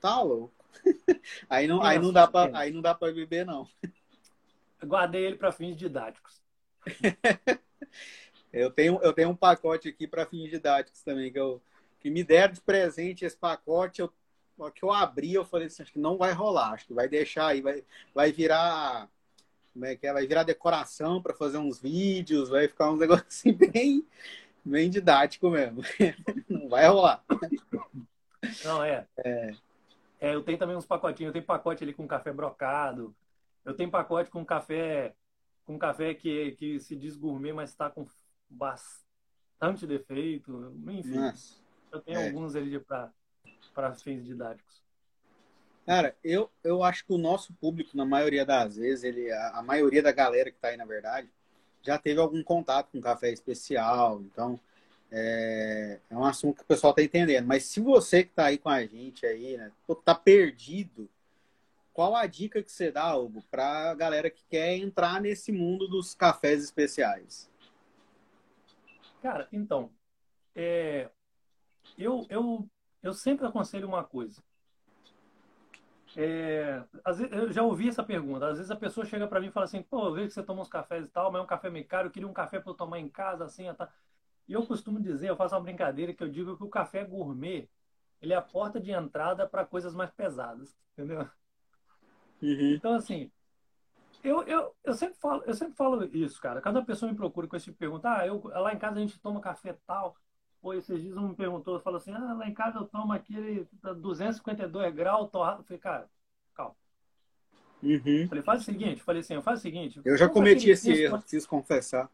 Tá louco. Aí não, aí não, dá pra, aí não dá pra beber, não. Guardei ele para fins didáticos. eu, tenho, eu tenho um pacote aqui para fins didáticos também, que, eu, que me deram de presente esse pacote. Eu que eu abri, eu falei assim, acho que não vai rolar, acho que vai deixar aí, vai, vai virar. Como é que é? Vai virar decoração para fazer uns vídeos, vai ficar um negócio assim bem, bem didático mesmo. Não vai rolar. Não, é. é. é. Eu tenho também uns pacotinhos, eu tenho pacote ali com café brocado, eu tenho pacote com café com café que, que se diz gourmet, mas está com bastante defeito. Enfim, Nossa. eu tenho é. alguns ali para fins didáticos. Cara, eu, eu acho que o nosso público, na maioria das vezes, ele, a, a maioria da galera que está aí, na verdade, já teve algum contato com café especial. Então, é, é um assunto que o pessoal está entendendo. Mas se você que está aí com a gente aí, né, tá perdido, qual a dica que você dá, Hugo, para a galera que quer entrar nesse mundo dos cafés especiais? Cara, então, é, eu, eu, eu sempre aconselho uma coisa. É, vezes, eu já ouvi essa pergunta. Às vezes a pessoa chega para mim e fala assim: pô, eu vejo que você toma uns cafés e tal, mas é um café meio caro, eu queria um café para eu tomar em casa, assim. Tá. E eu costumo dizer, eu faço uma brincadeira que eu digo que o café gourmet ele é a porta de entrada para coisas mais pesadas, entendeu? Uhum. Então, assim, eu, eu, eu, sempre falo, eu sempre falo isso, cara. Cada pessoa me procura com esse pergunta. Ah, eu, lá em casa a gente toma café tal. Pô, esses dias um me perguntou, falou assim, ah, lá em casa eu tomo aquele 252 graus torrado. Eu falei, cara, calma. Uhum. Falei, faz o seguinte, falei assim, faz o seguinte. Eu já cometi esse erro, preciso confessar.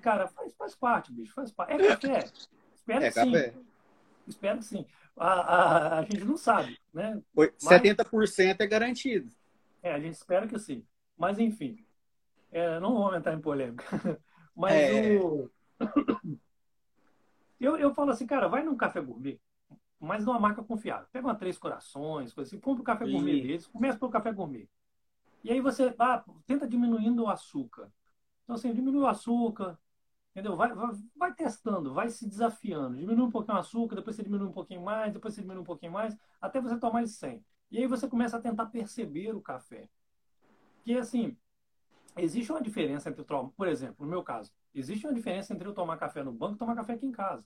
Cara, faz, faz parte, bicho, faz parte. É café. Espero é que café. sim. Espero que sim. A, a, a gente não sabe, né? Mas, 70% é garantido. É, a gente espera que sim. Mas, enfim, é, não vou entrar em polêmica. Mas é... o... eu, eu falo assim, cara, vai num café gourmet, mas numa marca confiável. Pega uma Três Corações, coisa assim, compra o café gourmet deles, começa pelo café gourmet. E aí você ah, tenta diminuindo o açúcar. Então, assim, diminui o açúcar, entendeu? Vai, vai, vai, testando, vai se desafiando. Diminui um pouquinho o açúcar, depois você diminui um pouquinho mais, depois você diminui um pouquinho mais, até você tomar de 100. E aí você começa a tentar perceber o café. Que, assim, existe uma diferença entre, por exemplo, no meu caso, existe uma diferença entre eu tomar café no banco e tomar café aqui em casa.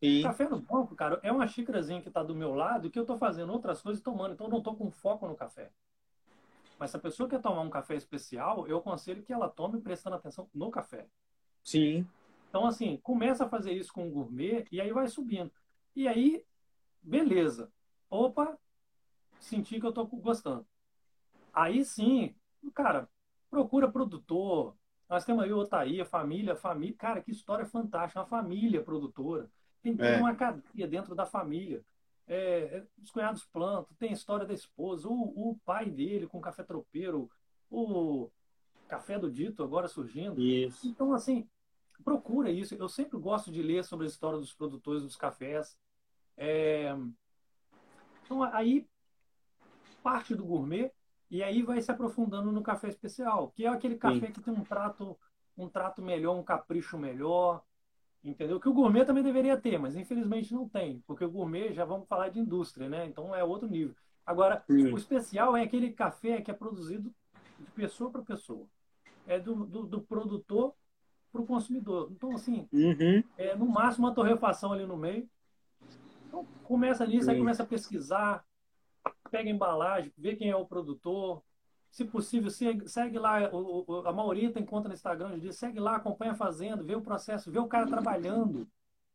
E... Café no banco, cara, é uma xícarazinha que está do meu lado e que eu estou fazendo outras coisas tomando, então eu não estou com foco no café. Mas se a pessoa quer tomar um café especial, eu aconselho que ela tome prestando atenção no café. Sim. Então, assim, começa a fazer isso com o gourmet e aí vai subindo. E aí, beleza. Opa, senti que eu tô gostando. Aí sim, cara, procura produtor. Nós temos aí o Otaí, a família, família. Cara, que história fantástica. Uma família produtora. Tem toda é. uma cadeia dentro da família. É, é, os cunhados plantam, tem a história da esposa, o, o pai dele com café tropeiro, o café do dito agora surgindo. Isso. Então, assim, procura isso. Eu sempre gosto de ler sobre a história dos produtores dos cafés. É... Então, aí parte do gourmet e aí vai se aprofundando no café especial, que é aquele café Sim. que tem um trato, um trato melhor, um capricho melhor, entendeu? Que o gourmet também deveria ter, mas infelizmente não tem, porque o gourmet já vamos falar de indústria, né? Então é outro nível. Agora, Sim. o especial é aquele café que é produzido de pessoa para pessoa. É do, do, do produtor para o consumidor. Então, assim, uhum. é, no máximo uma torrefação ali no meio. Então, começa nisso, Sim. aí começa a pesquisar, pega a embalagem, vê quem é o produtor. Se possível, segue, segue lá. O, o, a maioria tem conta no Instagram, diz, segue lá, acompanha fazendo, vê o processo, vê o cara trabalhando.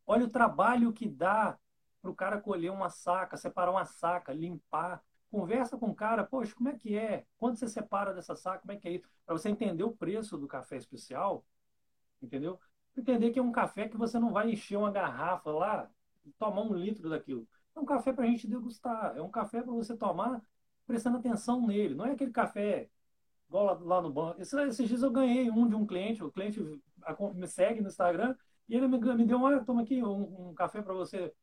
Olha o trabalho que dá para o cara colher uma saca, separar uma saca, limpar. Conversa com o cara, poxa, como é que é? Quando você separa dessa saca, como é que é isso? Para você entender o preço do café especial, entendeu? Entender que é um café que você não vai encher uma garrafa lá e tomar um litro daquilo. É um café para a gente degustar. É um café para você tomar prestando atenção nele. Não é aquele café igual lá, lá no banco. Esses, esses, dias eu ganhei um de um cliente. O cliente me segue no Instagram e ele me, me deu uma, toma aqui um, um café para você.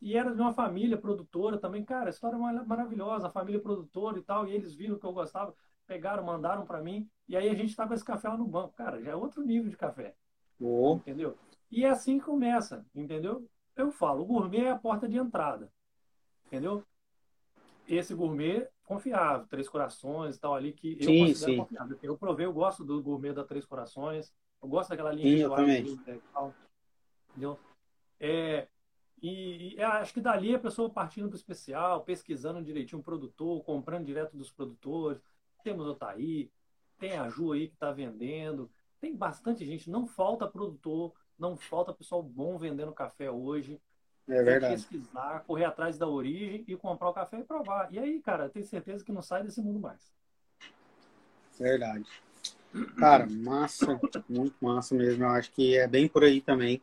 E era de uma família produtora também. Cara, história maravilhosa. Família produtora e tal. E eles viram que eu gostava. Pegaram, mandaram para mim. E aí a gente está com esse café lá no banco. Cara, já é outro nível de café. Oh. Entendeu? E é assim que começa, entendeu? eu falo, o gourmet é a porta de entrada. Entendeu? Esse gourmet confiável, Três Corações e tal ali, que eu sim, sim. confiável. Eu provei, eu gosto do gourmet da Três Corações, eu gosto daquela linha sim, eu também. Tal, entendeu? É, E, e, acho que dali a pessoa partindo para o especial, pesquisando direitinho o produtor, comprando direto dos produtores. Temos o Taí, tem a Ju aí que está vendendo, tem bastante gente. Não falta produtor, não falta pessoal bom vendendo café hoje. É verdade. pesquisar, correr atrás da origem e comprar o café e provar. E aí, cara, tenho certeza que não sai desse mundo mais. Verdade. Cara, massa, muito massa mesmo. Eu acho que é bem por aí também.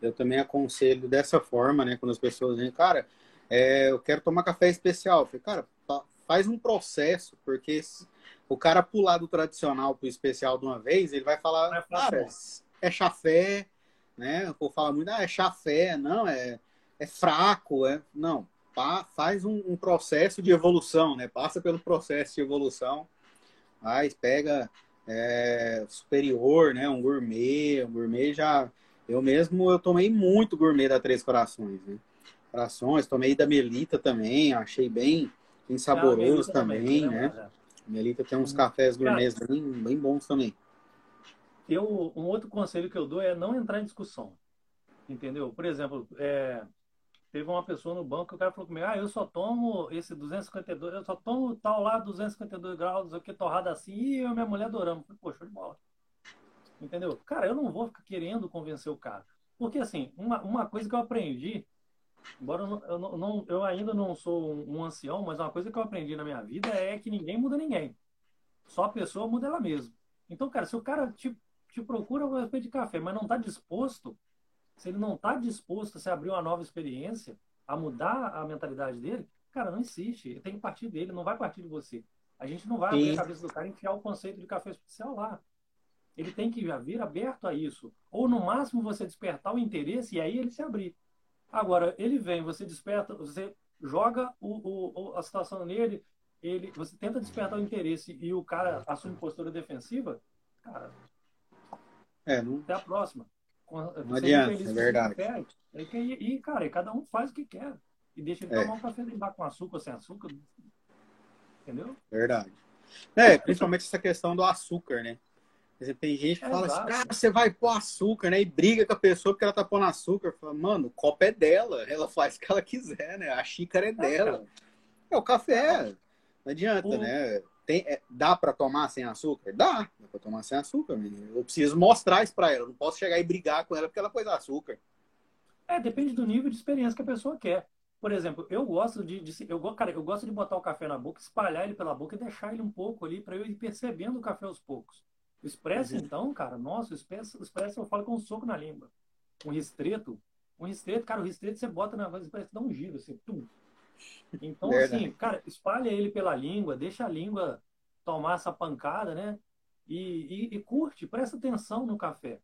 Eu também aconselho dessa forma, né? Quando as pessoas dizem, cara, é, eu quero tomar café especial. Eu falei, cara, faz um processo, porque o cara pular do tradicional pro especial de uma vez, ele vai falar, cara, é chafé, né? O povo fala muito, ah, é chafé, não, é, é fraco, é. Não, faz um, um processo de evolução, né? Passa pelo processo de evolução, mas pega é, superior, né? Um gourmet, um gourmet já. Eu mesmo eu tomei muito gourmet da Três Corações, né? Corações, tomei da Melita também, achei bem, bem saboroso também, também, né? Melita tem uns cafés gourmets bem, bem bons também. Eu, um outro conselho que eu dou é não entrar em discussão. Entendeu? Por exemplo, é, teve uma pessoa no banco que o cara falou comigo, ah, eu só tomo esse 252, eu só tomo tal lá 252 graus, o que torrada assim, e eu e minha mulher adoramos. Falei, Pô, show de bola. Entendeu? Cara, eu não vou ficar querendo convencer o cara. Porque, assim, uma, uma coisa que eu aprendi, embora eu, não, eu, não, eu ainda não sou um, um, ancião, mas uma coisa que eu aprendi na minha vida é que ninguém muda ninguém. Só a pessoa muda ela mesma. Então, cara, se o cara te, te procura a respeito de café, mas não está disposto se ele não está disposto a se abrir uma nova experiência, a mudar a mentalidade dele, cara, não insiste. Tem que partir dele, não vai partir de você. A gente não vai abrir a cabeça do cara e enfiar o conceito de café especial lá. Ele tem que vir aberto a isso. Ou, no máximo, você despertar o interesse e aí ele se abrir. Agora, ele vem, você desperta, você joga o, o, a situação nele, ele, você tenta despertar o interesse e o cara assume postura defensiva, cara, é, não... até a próxima. Não adianta, é verdade. Café, e, cara, cada um faz o que quer. E deixa ele é. tomar um café lá com açúcar sem açúcar. Entendeu? Verdade. É, principalmente essa questão do açúcar, né? Tem gente que é fala exato. assim, cara, você vai pôr açúcar, né? E briga com a pessoa porque ela tá pondo açúcar. Fala, mano, o copo é dela. Ela faz o que ela quiser, né? A xícara é, é dela. É, o café. Não adianta, o... né? Tem, é, dá para tomar sem açúcar? Dá, dá para tomar sem açúcar. Eu preciso mostrar isso para ela. Eu não posso chegar e brigar com ela porque ela pôs açúcar. É, depende do nível de experiência que a pessoa quer. Por exemplo, eu gosto de, de eu, cara, eu gosto de botar o café na boca, espalhar ele pela boca e deixar ele um pouco ali para eu ir percebendo o café aos poucos. O expresso, uhum. então, cara, nossa, o expresso, o expresso eu falo com um soco na língua. Um ristreto, um ristreto, cara, o ristreto você bota na voz, parece dá um giro, assim, tum. Então, assim, cara, espalha ele pela língua, deixa a língua tomar essa pancada, né? E, e, e curte, presta atenção no café.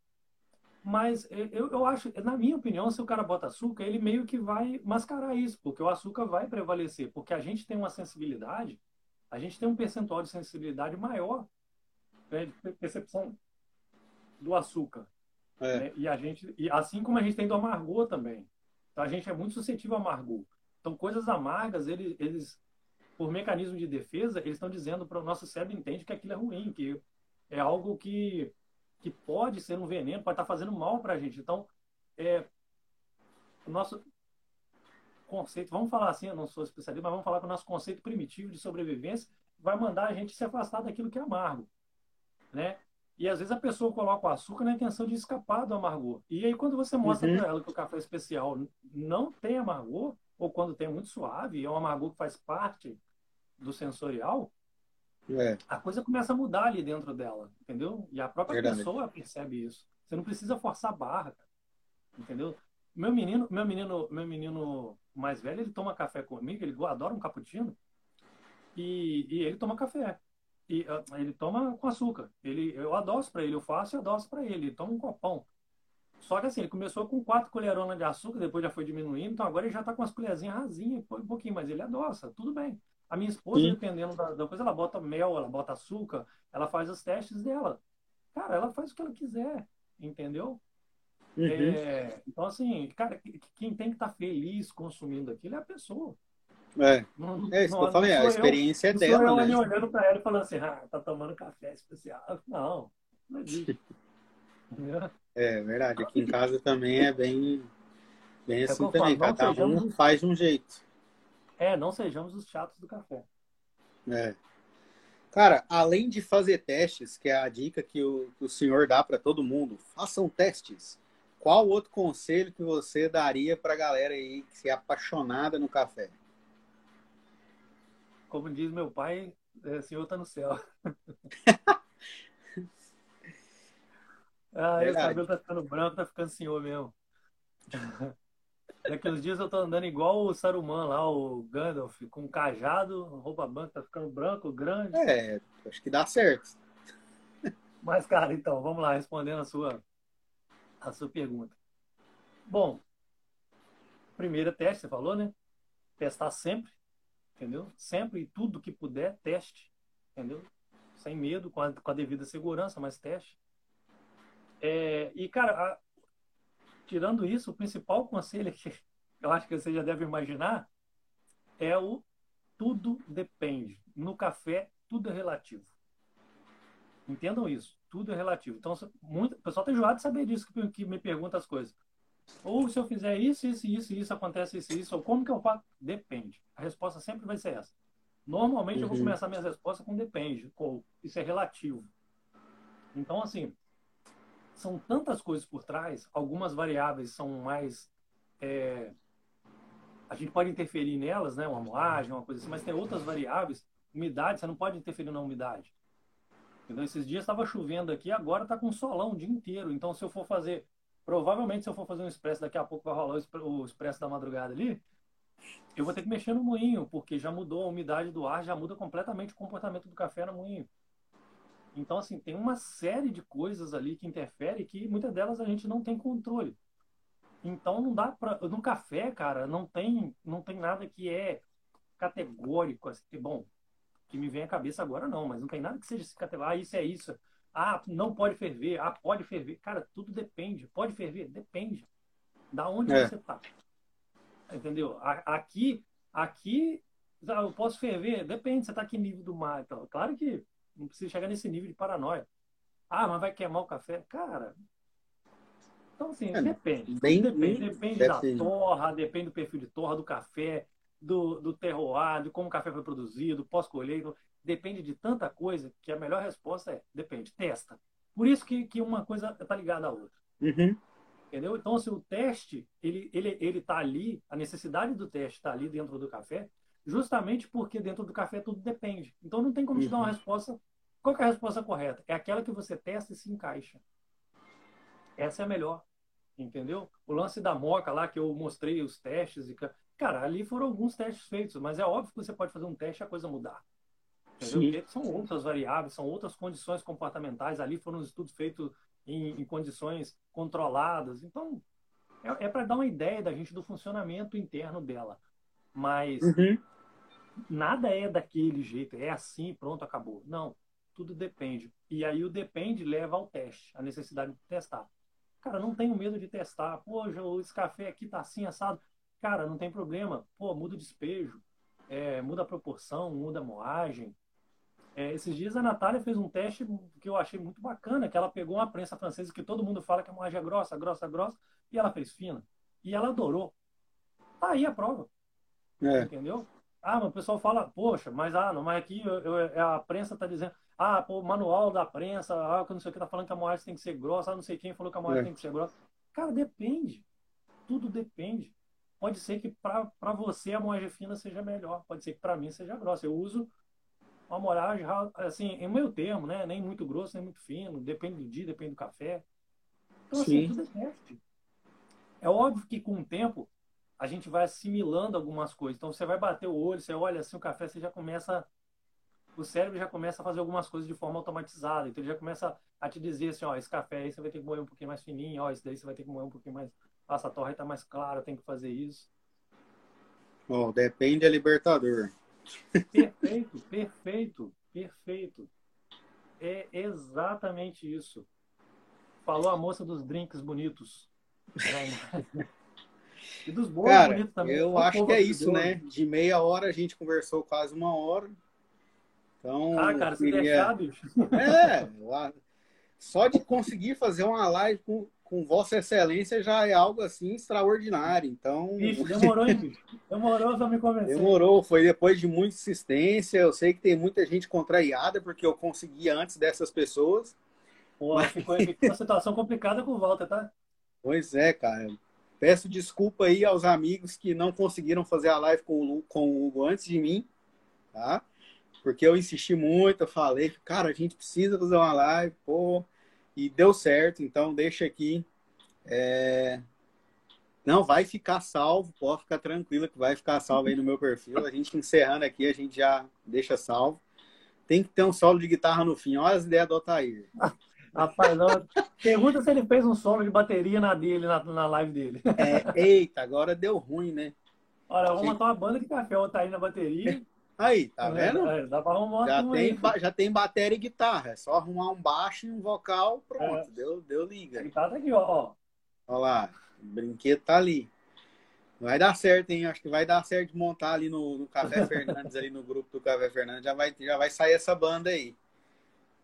Mas eu, eu acho, na minha opinião, se o cara bota açúcar, ele meio que vai mascarar isso, porque o açúcar vai prevalecer, porque a gente tem uma sensibilidade, a gente tem um percentual de sensibilidade maior, né, de percepção do açúcar. É. Né? E a gente, e assim como a gente tem do amargor também. Então a gente é muito suscetível ao amargor. Então, coisas amargas, eles, eles por mecanismo de defesa, eles estão dizendo para o nosso cérebro entende que aquilo é ruim, que é algo que, que pode ser um veneno, pode estar tá fazendo mal para a gente. Então, é, o nosso conceito, vamos falar assim, eu não sou especialista, mas vamos falar que o nosso conceito primitivo de sobrevivência vai mandar a gente se afastar daquilo que é amargo, né? E às vezes a pessoa coloca o açúcar na intenção de escapar do amargor. E aí quando você mostra uhum. para ela que o café especial não tem amargor, ou quando tem muito suave, é um amargor que faz parte do sensorial, é. a coisa começa a mudar ali dentro dela, entendeu? E a própria Verdade. pessoa percebe isso. Você não precisa forçar a barra, entendeu? Meu menino, meu menino, meu menino mais velho, ele toma café comigo, ele adora um cappuccino e, e ele toma café. E uh, ele toma com açúcar. Ele, eu adoço para ele, eu faço e adoço para ele. Ele toma um copão. Só que assim, ele começou com quatro colheronas de açúcar, depois já foi diminuindo, então agora ele já está com as colherzinhas rasinhas, um pouquinho, mas ele adoça, tudo bem. A minha esposa, Sim. dependendo da, da, coisa, ela bota mel, ela bota açúcar, ela faz os testes dela. Cara, ela faz o que ela quiser, entendeu? Uhum. É, então, assim, cara, quem tem que estar tá feliz consumindo aquilo é a pessoa. É, não, é isso não, que eu falei, a experiência eu, é dela. Eu né? olhando para ela e falando assim, ah, tá tomando café especial. Não, não existe. É verdade, aqui em casa também é bem. Bem é assim também, cada um faz de um jeito. É, não sejamos os chatos do café. É. Cara, além de fazer testes, que é a dica que o, que o senhor dá para todo mundo, façam testes. Qual outro conselho que você daria para a galera aí que é apaixonada no café? Como diz meu pai, é, o senhor está no céu. ah, esse cabelo tá ficando branco, tá ficando senhor mesmo. Daqui uns dias eu tô andando igual o Saruman lá, o Gandalf, com cajado, roupa branca, tá ficando branco, grande. É, acho que dá certo. Mas, cara, então, vamos lá, respondendo a sua, a sua pergunta. Bom, primeiro teste, você falou, né? Testar sempre, entendeu? Sempre tudo que puder, teste, entendeu? Sem medo, com a, com a devida segurança, mas teste. É, e, cara, a, tirando isso, o principal conselho que eu acho que você já deve imaginar é o tudo depende. No café, tudo é relativo. Entendam isso, tudo é relativo. Então, muito, o pessoal está enjoado de saber disso, que, que me pergunta as coisas. Ou se eu fizer isso, isso, isso, isso, acontece isso, isso, ou como que eu faço? Depende. A resposta sempre vai ser essa. Normalmente uhum. eu vou uhum. começar minhas respostas com depende, ou isso é relativo. Então, assim, são tantas coisas por trás, algumas variáveis são mais. É, a gente pode interferir nelas, né? Uma moagem, uma coisa assim, mas tem outras variáveis. Umidade, você não pode interferir na umidade. Então, esses dias estava chovendo aqui, agora está com solão o dia inteiro. Então, se eu for fazer. Provavelmente, se eu for fazer um expresso, daqui a pouco vai rolar o expresso da madrugada ali. Eu vou ter que mexer no moinho, porque já mudou a umidade do ar, já muda completamente o comportamento do café no moinho. Então, assim, tem uma série de coisas ali que interferem que muitas delas a gente não tem controle. Então, não dá para No café, cara, não tem, não tem nada que é categórico. Assim, bom, que me vem à cabeça agora não, mas não tem nada que seja esse categórico. Ah, isso é isso. Ah, não pode ferver. Ah, pode ferver. Cara, tudo depende. Pode ferver? Depende. Da onde é. você tá. Entendeu? Aqui, aqui, ah, eu posso ferver? Depende, você tá aqui nível do mar. Então, claro que não precisa chegar nesse nível de paranoia. Ah, mas vai queimar o café? Cara. Então, assim, é, depende. Bem, depende. Depende da torra, depende do perfil de torra, do café, do, do terroir, de como o café foi produzido, pós-colheita. Depende de tanta coisa que a melhor resposta é depende, testa. Por isso que, que uma coisa está ligada à outra. Uhum. Entendeu? Então, se assim, o teste, ele ele ele está ali, a necessidade do teste está ali dentro do café, justamente porque dentro do café tudo depende. Então não tem como te dar uma uhum. resposta. Qual é a resposta correta? É aquela que você testa e se encaixa. Essa é a melhor. Entendeu? O lance da moca lá que eu mostrei os testes e cara, ali foram alguns testes feitos, mas é óbvio que você pode fazer um teste e a coisa mudar. Entendeu? São outras variáveis, são outras condições comportamentais. Ali foram estudos feitos em, em condições controladas. Então, é, é para dar uma ideia da gente do funcionamento interno dela. Mas uhum nada é daquele jeito, é assim, pronto, acabou. Não, tudo depende. E aí o depende leva ao teste, a necessidade de testar. Cara, não tenho medo de testar. Pô, esse café aqui tá assim, assado. Cara, não tem problema. Pô, muda o despejo, é, muda a proporção, muda a moagem. É, esses dias a Natália fez um teste que eu achei muito bacana, que ela pegou uma prensa francesa que todo mundo fala que a moagem é grossa, grossa, grossa, e ela fez fina. E ela adorou. Tá aí a prova. É. Entendeu? Ah, mas o pessoal fala, poxa, mas ah, não, mas aqui eu, eu, é, a prensa está dizendo, ah, pô, o manual da prensa, ah, não sei o que, tá falando que a moagem tem que ser grossa, ah, não sei quem falou que a moagem é. tem que ser grossa. Cara, depende. Tudo depende. Pode ser que para você a moagem fina seja melhor, pode ser que para mim seja grossa. Eu uso uma moagem, assim, em meio termo, né? Nem muito grosso, nem muito fino, depende do dia, depende do café. Então, assim, Sim. tudo é teste. É óbvio que com o tempo a gente vai assimilando algumas coisas. Então você vai bater o olho, você olha assim o café, você já começa o cérebro já começa a fazer algumas coisas de forma automatizada. Então ele já começa a te dizer assim, ó, esse café aí você vai ter que moer um pouquinho mais fininho, ó, esse daí você vai ter que moer um pouquinho mais, essa torre está mais clara, tem que fazer isso. Bom, depende da Libertador. Perfeito, perfeito, perfeito. É exatamente isso. Falou a moça dos drinks bonitos. E dos bons Cara, bonitos também. Eu acho que é isso, né? De meia hora a gente conversou quase uma hora. Então, ah, cara, você queria... deixar, bicho. É, só de conseguir fazer uma live com, com Vossa Excelência já é algo assim extraordinário. Então. Ixi, demorou, hein, Demorou pra me convencer. Demorou, foi depois de muita insistência. Eu sei que tem muita gente contrariada, porque eu consegui antes dessas pessoas. Pô, mas... ficou, ficou uma situação complicada com o Walter, tá? Pois é, cara. Peço desculpa aí aos amigos que não conseguiram fazer a live com o, com o Hugo antes de mim, tá? Porque eu insisti muito, eu falei, cara, a gente precisa fazer uma live, pô, e deu certo, então deixa aqui. É... Não, vai ficar salvo, pode ficar tranquila que vai ficar salvo aí no meu perfil. A gente encerrando aqui, a gente já deixa salvo. Tem que ter um solo de guitarra no fim. Olha as ideias do Otair. Rapaz, não. pergunta se ele fez um solo de bateria na dele, na, na live dele. É, eita, agora deu ruim, né? Olha, vamos montar uma banda de café, o Otair na bateria. Aí, tá é, vendo? É, dá pra arrumar já tem, já tem bateria e guitarra. É só arrumar um baixo e um vocal, pronto. É. Deu, deu liga. A guitarra tá aqui, ó. Olha lá, o brinquedo tá ali. Vai dar certo, hein? Acho que vai dar certo de montar ali no, no Café Fernandes, ali no grupo do Café Fernandes. Já vai, já vai sair essa banda aí.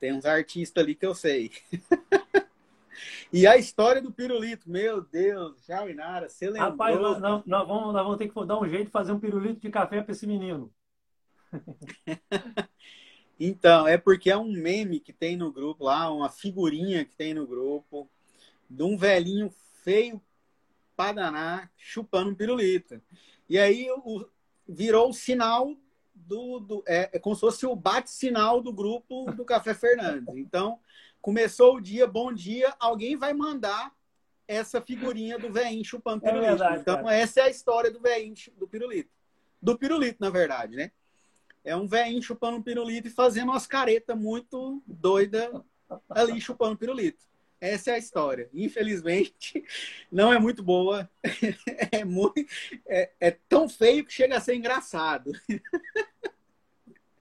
Tem uns artistas ali que eu sei. e a história do pirulito, meu Deus, Jauinara, você lembrou? Rapaz, nós, nós, nós, vamos, nós vamos ter que dar um jeito de fazer um pirulito de café para esse menino. então, é porque é um meme que tem no grupo lá, uma figurinha que tem no grupo, de um velhinho feio padaná chupando um pirulito. E aí o, virou o sinal do, do é, é, como se fosse o bate-sinal do grupo do Café Fernandes. Então, começou o dia, bom dia, alguém vai mandar essa figurinha do velhinho chupando é pirulito. Verdade, então, cara. essa é a história do velhinho do pirulito. Do pirulito, na verdade, né? É um velhinho chupando um pirulito e fazendo umas caretas muito doida ali chupando pirulito. Essa é a história. Infelizmente, não é muito boa. É, muito, é, é tão feio que chega a ser engraçado.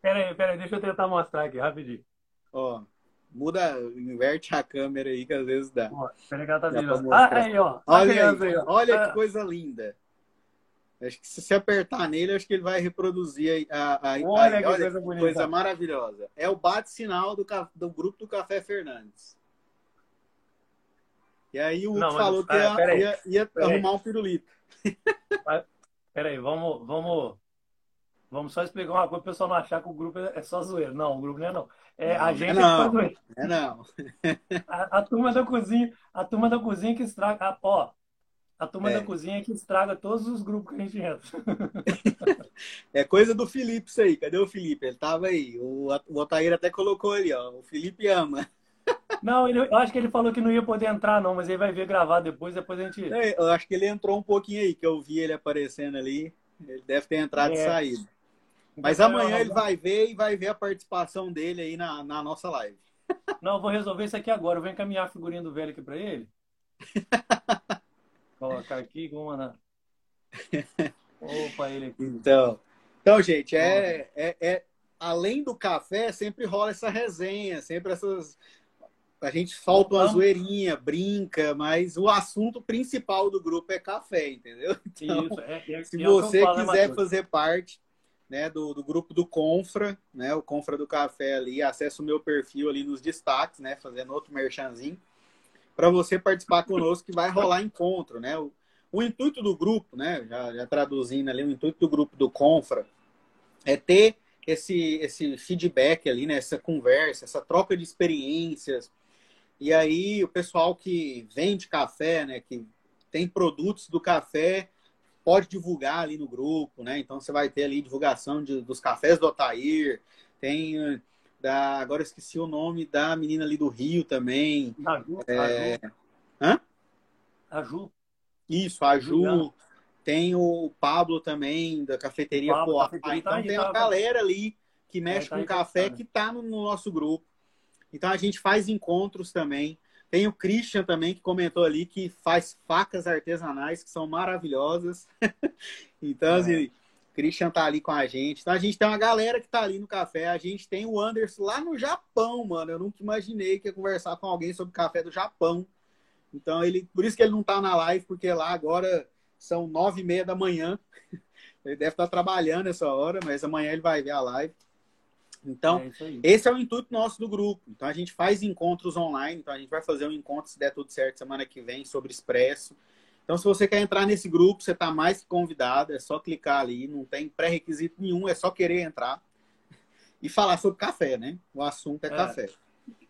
Peraí, peraí, deixa eu tentar mostrar aqui, rapidinho. Ó, muda, inverte a câmera aí, que às vezes dá. Ó, peraí que ela tá virando. Ah, aí, ó. Olha, aí, aí, ó. olha ah. que coisa linda. Acho que se você apertar nele, acho que ele vai reproduzir a, a, a olha, a, que olha coisa, bonita. coisa maravilhosa. É o bate-sinal do, do grupo do Café Fernandes. E aí o Hugo falou que ia, ah, ia, ia arrumar um pirulito. Peraí, vamos, vamos, vamos só explicar uma coisa para o pessoal não achar que o grupo é só zoeiro. Não, o grupo não é não. É não, a gente é não. É não. A, a, turma da cozinha, a turma da cozinha que estraga. Ó, a turma é. da cozinha que estraga todos os grupos que a gente entra. É coisa do Felipe isso aí. Cadê o Felipe? Ele tava aí. O, o até colocou ali, ó. O Felipe ama. Não, ele, eu acho que ele falou que não ia poder entrar, não, mas ele vai ver gravar depois, depois a gente. É, eu acho que ele entrou um pouquinho aí, que eu vi ele aparecendo ali. Ele deve ter entrado é. e saído. Então, mas amanhã ele vai ver e vai ver a participação dele aí na, na nossa live. Não, eu vou resolver isso aqui agora. Eu vou encaminhar a figurinha do velho aqui para ele. Colocar aqui, vamos mandar. Opa, ele aqui. Então, então gente, é, é, é, além do café, sempre rola essa resenha, sempre essas a gente solta uma zoeirinha, brinca, mas o assunto principal do grupo é café, entendeu? Então, Isso, é, é, se é você falo, né, quiser fazer parte né, do, do grupo do Confra, né, o Confra do Café ali, acessa o meu perfil ali nos destaques, né, fazendo outro merchanzinho, para você participar conosco que vai rolar encontro, né? O, o intuito do grupo, né, já, já traduzindo ali, o intuito do grupo do Confra é ter esse, esse feedback ali, né, essa conversa, essa troca de experiências, e aí o pessoal que vende café, né, que tem produtos do café, pode divulgar ali no grupo, né? Então você vai ter ali divulgação de, dos cafés do Otair, tem da, agora esqueci o nome da menina ali do Rio também. A Ju. É... A Ju. Hã? A Ju. Isso, a Ju. Tem o Pablo também, da cafeteria Poá. Então tá tem uma galera ali que mexe tá com café que está no, no nosso grupo. Então a gente faz encontros também. Tem o Christian também que comentou ali que faz facas artesanais que são maravilhosas. então, é. assim, Christian tá ali com a gente. Então a gente tem uma galera que tá ali no café. A gente tem o Anderson lá no Japão, mano. Eu nunca imaginei que ia conversar com alguém sobre café do Japão. Então ele, por isso que ele não tá na live, porque lá agora são nove e meia da manhã. Ele deve estar tá trabalhando essa hora, mas amanhã ele vai ver a live. Então, é esse é o intuito nosso do grupo. Então, a gente faz encontros online. Então, a gente vai fazer um encontro, se der tudo certo, semana que vem, sobre Expresso. Então, se você quer entrar nesse grupo, você está mais que convidado. É só clicar ali. Não tem pré-requisito nenhum. É só querer entrar e falar sobre café, né? O assunto é, é. café.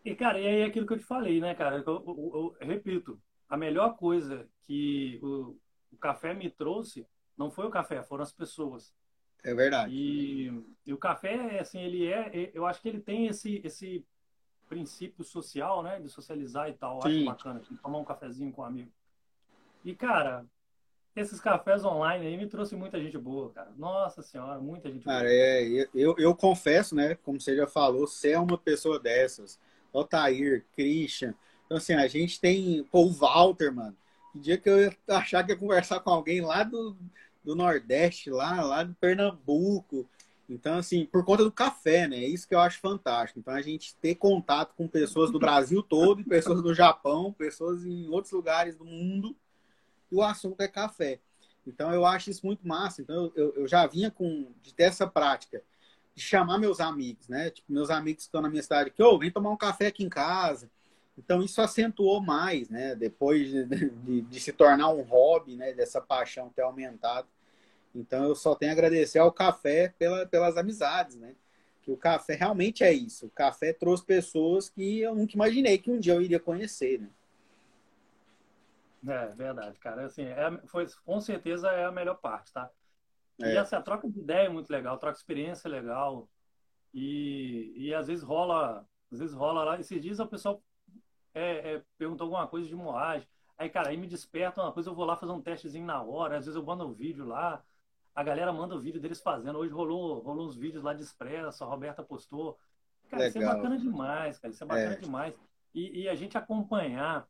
E, cara, e aí é aquilo que eu te falei, né, cara? Eu, eu, eu, eu repito, a melhor coisa que o, o café me trouxe não foi o café, foram as pessoas. É verdade. E, e, o café, assim, ele é, eu acho que ele tem esse, esse princípio social, né, de socializar e tal. Sim. Acho bacana, tomar um cafezinho com um amigo. E, cara, esses cafés online aí me trouxe muita gente boa, cara. Nossa senhora, muita gente cara, boa. É, eu, eu confesso, né, como você já falou, você é uma pessoa dessas. Otair, Christian. Então, assim, a gente tem, pô, o Walter, mano. Que dia que eu ia achar que ia conversar com alguém lá do, do Nordeste, lá, lá do Pernambuco. Então, assim, por conta do café, né? É isso que eu acho fantástico. Então, a gente ter contato com pessoas do Brasil todo, pessoas do Japão, pessoas em outros lugares do mundo, e o assunto é café. Então, eu acho isso muito massa. Então, eu, eu já vinha com de ter essa prática de chamar meus amigos, né? Tipo, meus amigos que estão na minha cidade, que, ô, oh, vem tomar um café aqui em casa. Então, isso acentuou mais, né? Depois de, de, de se tornar um hobby, né? Dessa paixão ter aumentado. Então eu só tenho a agradecer ao café pela, pelas amizades, né? Que o café realmente é isso. O café trouxe pessoas que eu nunca imaginei que um dia eu iria conhecer, né? É verdade, cara. Assim, é, foi, com certeza é a melhor parte, tá? É. E assim, a troca de ideia é muito legal, troca de experiência é legal. E, e às vezes rola, às vezes rola lá. Esses dias o pessoal é, é, perguntou alguma coisa de moagem. Aí, cara, aí me desperta uma coisa, eu vou lá fazer um testezinho na hora, às vezes eu mando um vídeo lá a galera manda o vídeo deles fazendo. Hoje rolou, rolou uns vídeos lá de expresso, a Roberta postou. Cara, Legal. isso é bacana demais, cara. Isso é bacana é. demais. E, e, a gente acompanhar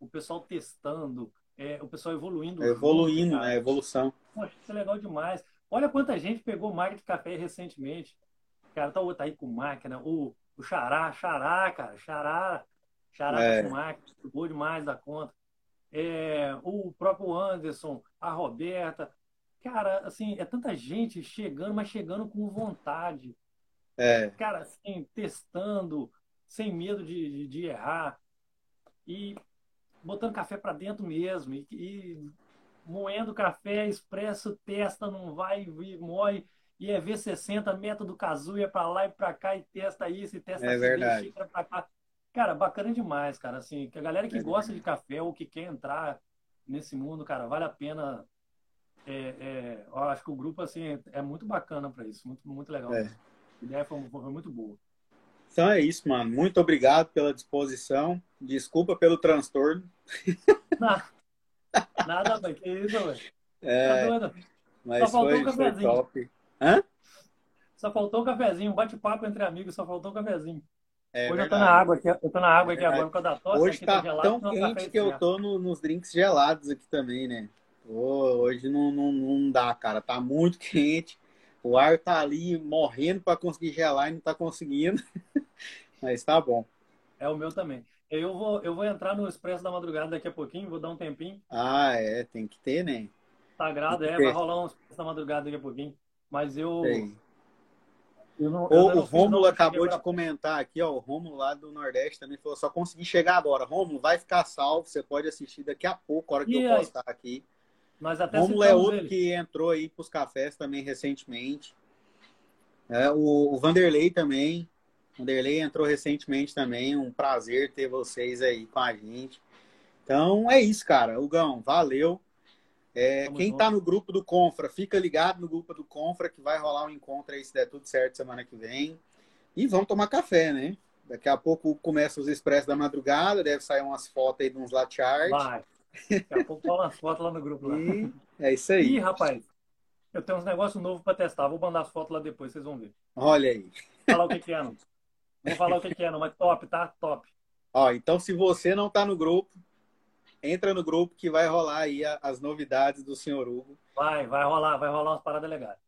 o pessoal testando, é, o pessoal evoluindo. Evoluindo, junto, né? Evolução. Poxa, isso é legal demais. Olha quanta gente pegou máquina de café recentemente. Cara, tá, tá aí com máquina. O, o Xará, Xará, cara. Xará. Xará é. com máquina. Boa demais da conta. É, o próprio Anderson, a Roberta. Cara, assim, é tanta gente chegando, mas chegando com vontade. É. Cara, assim, testando, sem medo de, de, de errar. E botando café para dentro mesmo. E, e, moendo café, expresso, testa, não vai, e moe. E é V60, método Kazuya para lá e para cá, e testa isso, e testa é verdade. pra cá. Cara, bacana demais, cara. Assim, que a galera que é gosta de café ou que quer entrar nesse mundo, cara, vale a pena é, é, eu acho que o grupo assim é muito bacana para isso, muito, muito legal. É. A ideia foi, foi, muito boa. Então é isso, mano. Muito obrigado pela disposição. Desculpa pelo transtorno. Nada, nada velho. Que isso, velho. É, tá Mas só faltou foi, um cafezinho. top. Hã? Só faltou um cafezinho, um bate-papo entre amigos, só faltou um cafezinho. É Hoje verdade. eu tô na água aqui, eu tô na água aqui é agora por causa da tosse. Hoje tá, tá gelado, tão quente que eu tô no, nos drinks gelados aqui também, né? hoje não, não, não dá, cara. Tá muito quente. O ar tá ali morrendo para conseguir gelar e não tá conseguindo. Mas tá bom. É o meu também. Eu vou, eu vou entrar no Expresso da Madrugada daqui a pouquinho, vou dar um tempinho. Ah, é, tem que ter, né? Sagrado, é, vai rolar um Expresso da Madrugada daqui a pouquinho. Mas eu. eu não, eu o Rômulo acabou de comentar aqui, ó. O Rômulo lá do Nordeste também falou: só consegui chegar agora. Rômulo, vai ficar salvo, você pode assistir daqui a pouco, a hora que e eu aí? postar aqui. Nós até Romulo é outro ele. que entrou aí para os cafés também recentemente. É, o, o Vanderlei também. Vanderlei entrou recentemente também. Um prazer ter vocês aí com a gente. Então é isso, cara. Hugão, valeu. É, quem está no grupo do Confra, fica ligado no grupo do Confra que vai rolar um encontro aí, se der tudo certo, semana que vem. E vamos tomar café, né? Daqui a pouco começa os expressos da madrugada, deve sair umas fotos aí de uns latte art. Vai. Daqui a pouco fala umas fotos lá no grupo. Lá. E é isso aí. Ih, rapaz, eu tenho uns negócios novos para testar. Vou mandar as fotos lá depois, vocês vão ver. Olha aí. Falar o que, que é, não. Vou falar o que, é, não, mas top, tá? Top. Ó, então se você não tá no grupo, entra no grupo que vai rolar aí as novidades do senhor Hugo. Vai, vai rolar, vai rolar umas paradas legais.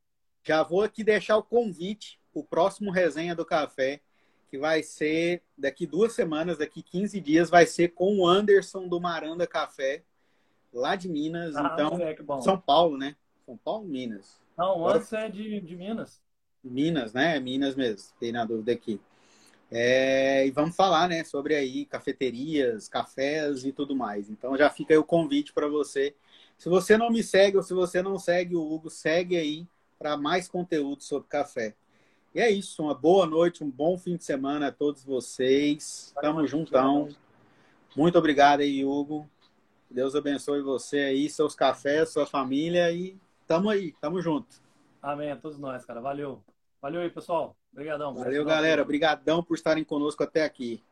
Já vou aqui deixar o convite, o próximo resenha do café que vai ser daqui duas semanas, daqui 15 dias, vai ser com o Anderson do Maranda Café, lá de Minas. Ah, então, São Paulo, né? São Paulo, Minas. Não, o Anderson é de, de Minas. Minas, né? Minas mesmo, tem na dúvida aqui. É, e vamos falar, né, sobre aí cafeterias, cafés e tudo mais. Então já fica aí o convite para você. Se você não me segue ou se você não segue o Hugo, segue aí para mais conteúdo sobre café. E é isso. Uma boa noite, um bom fim de semana a todos vocês. Tamo juntão. Muito obrigado aí, Hugo. Deus abençoe você aí, seus cafés, sua família e tamo aí, tamo junto. Amém, a todos nós, cara. Valeu. Valeu aí, pessoal. Obrigadão. Valeu, galera. Obrigadão por estarem conosco até aqui.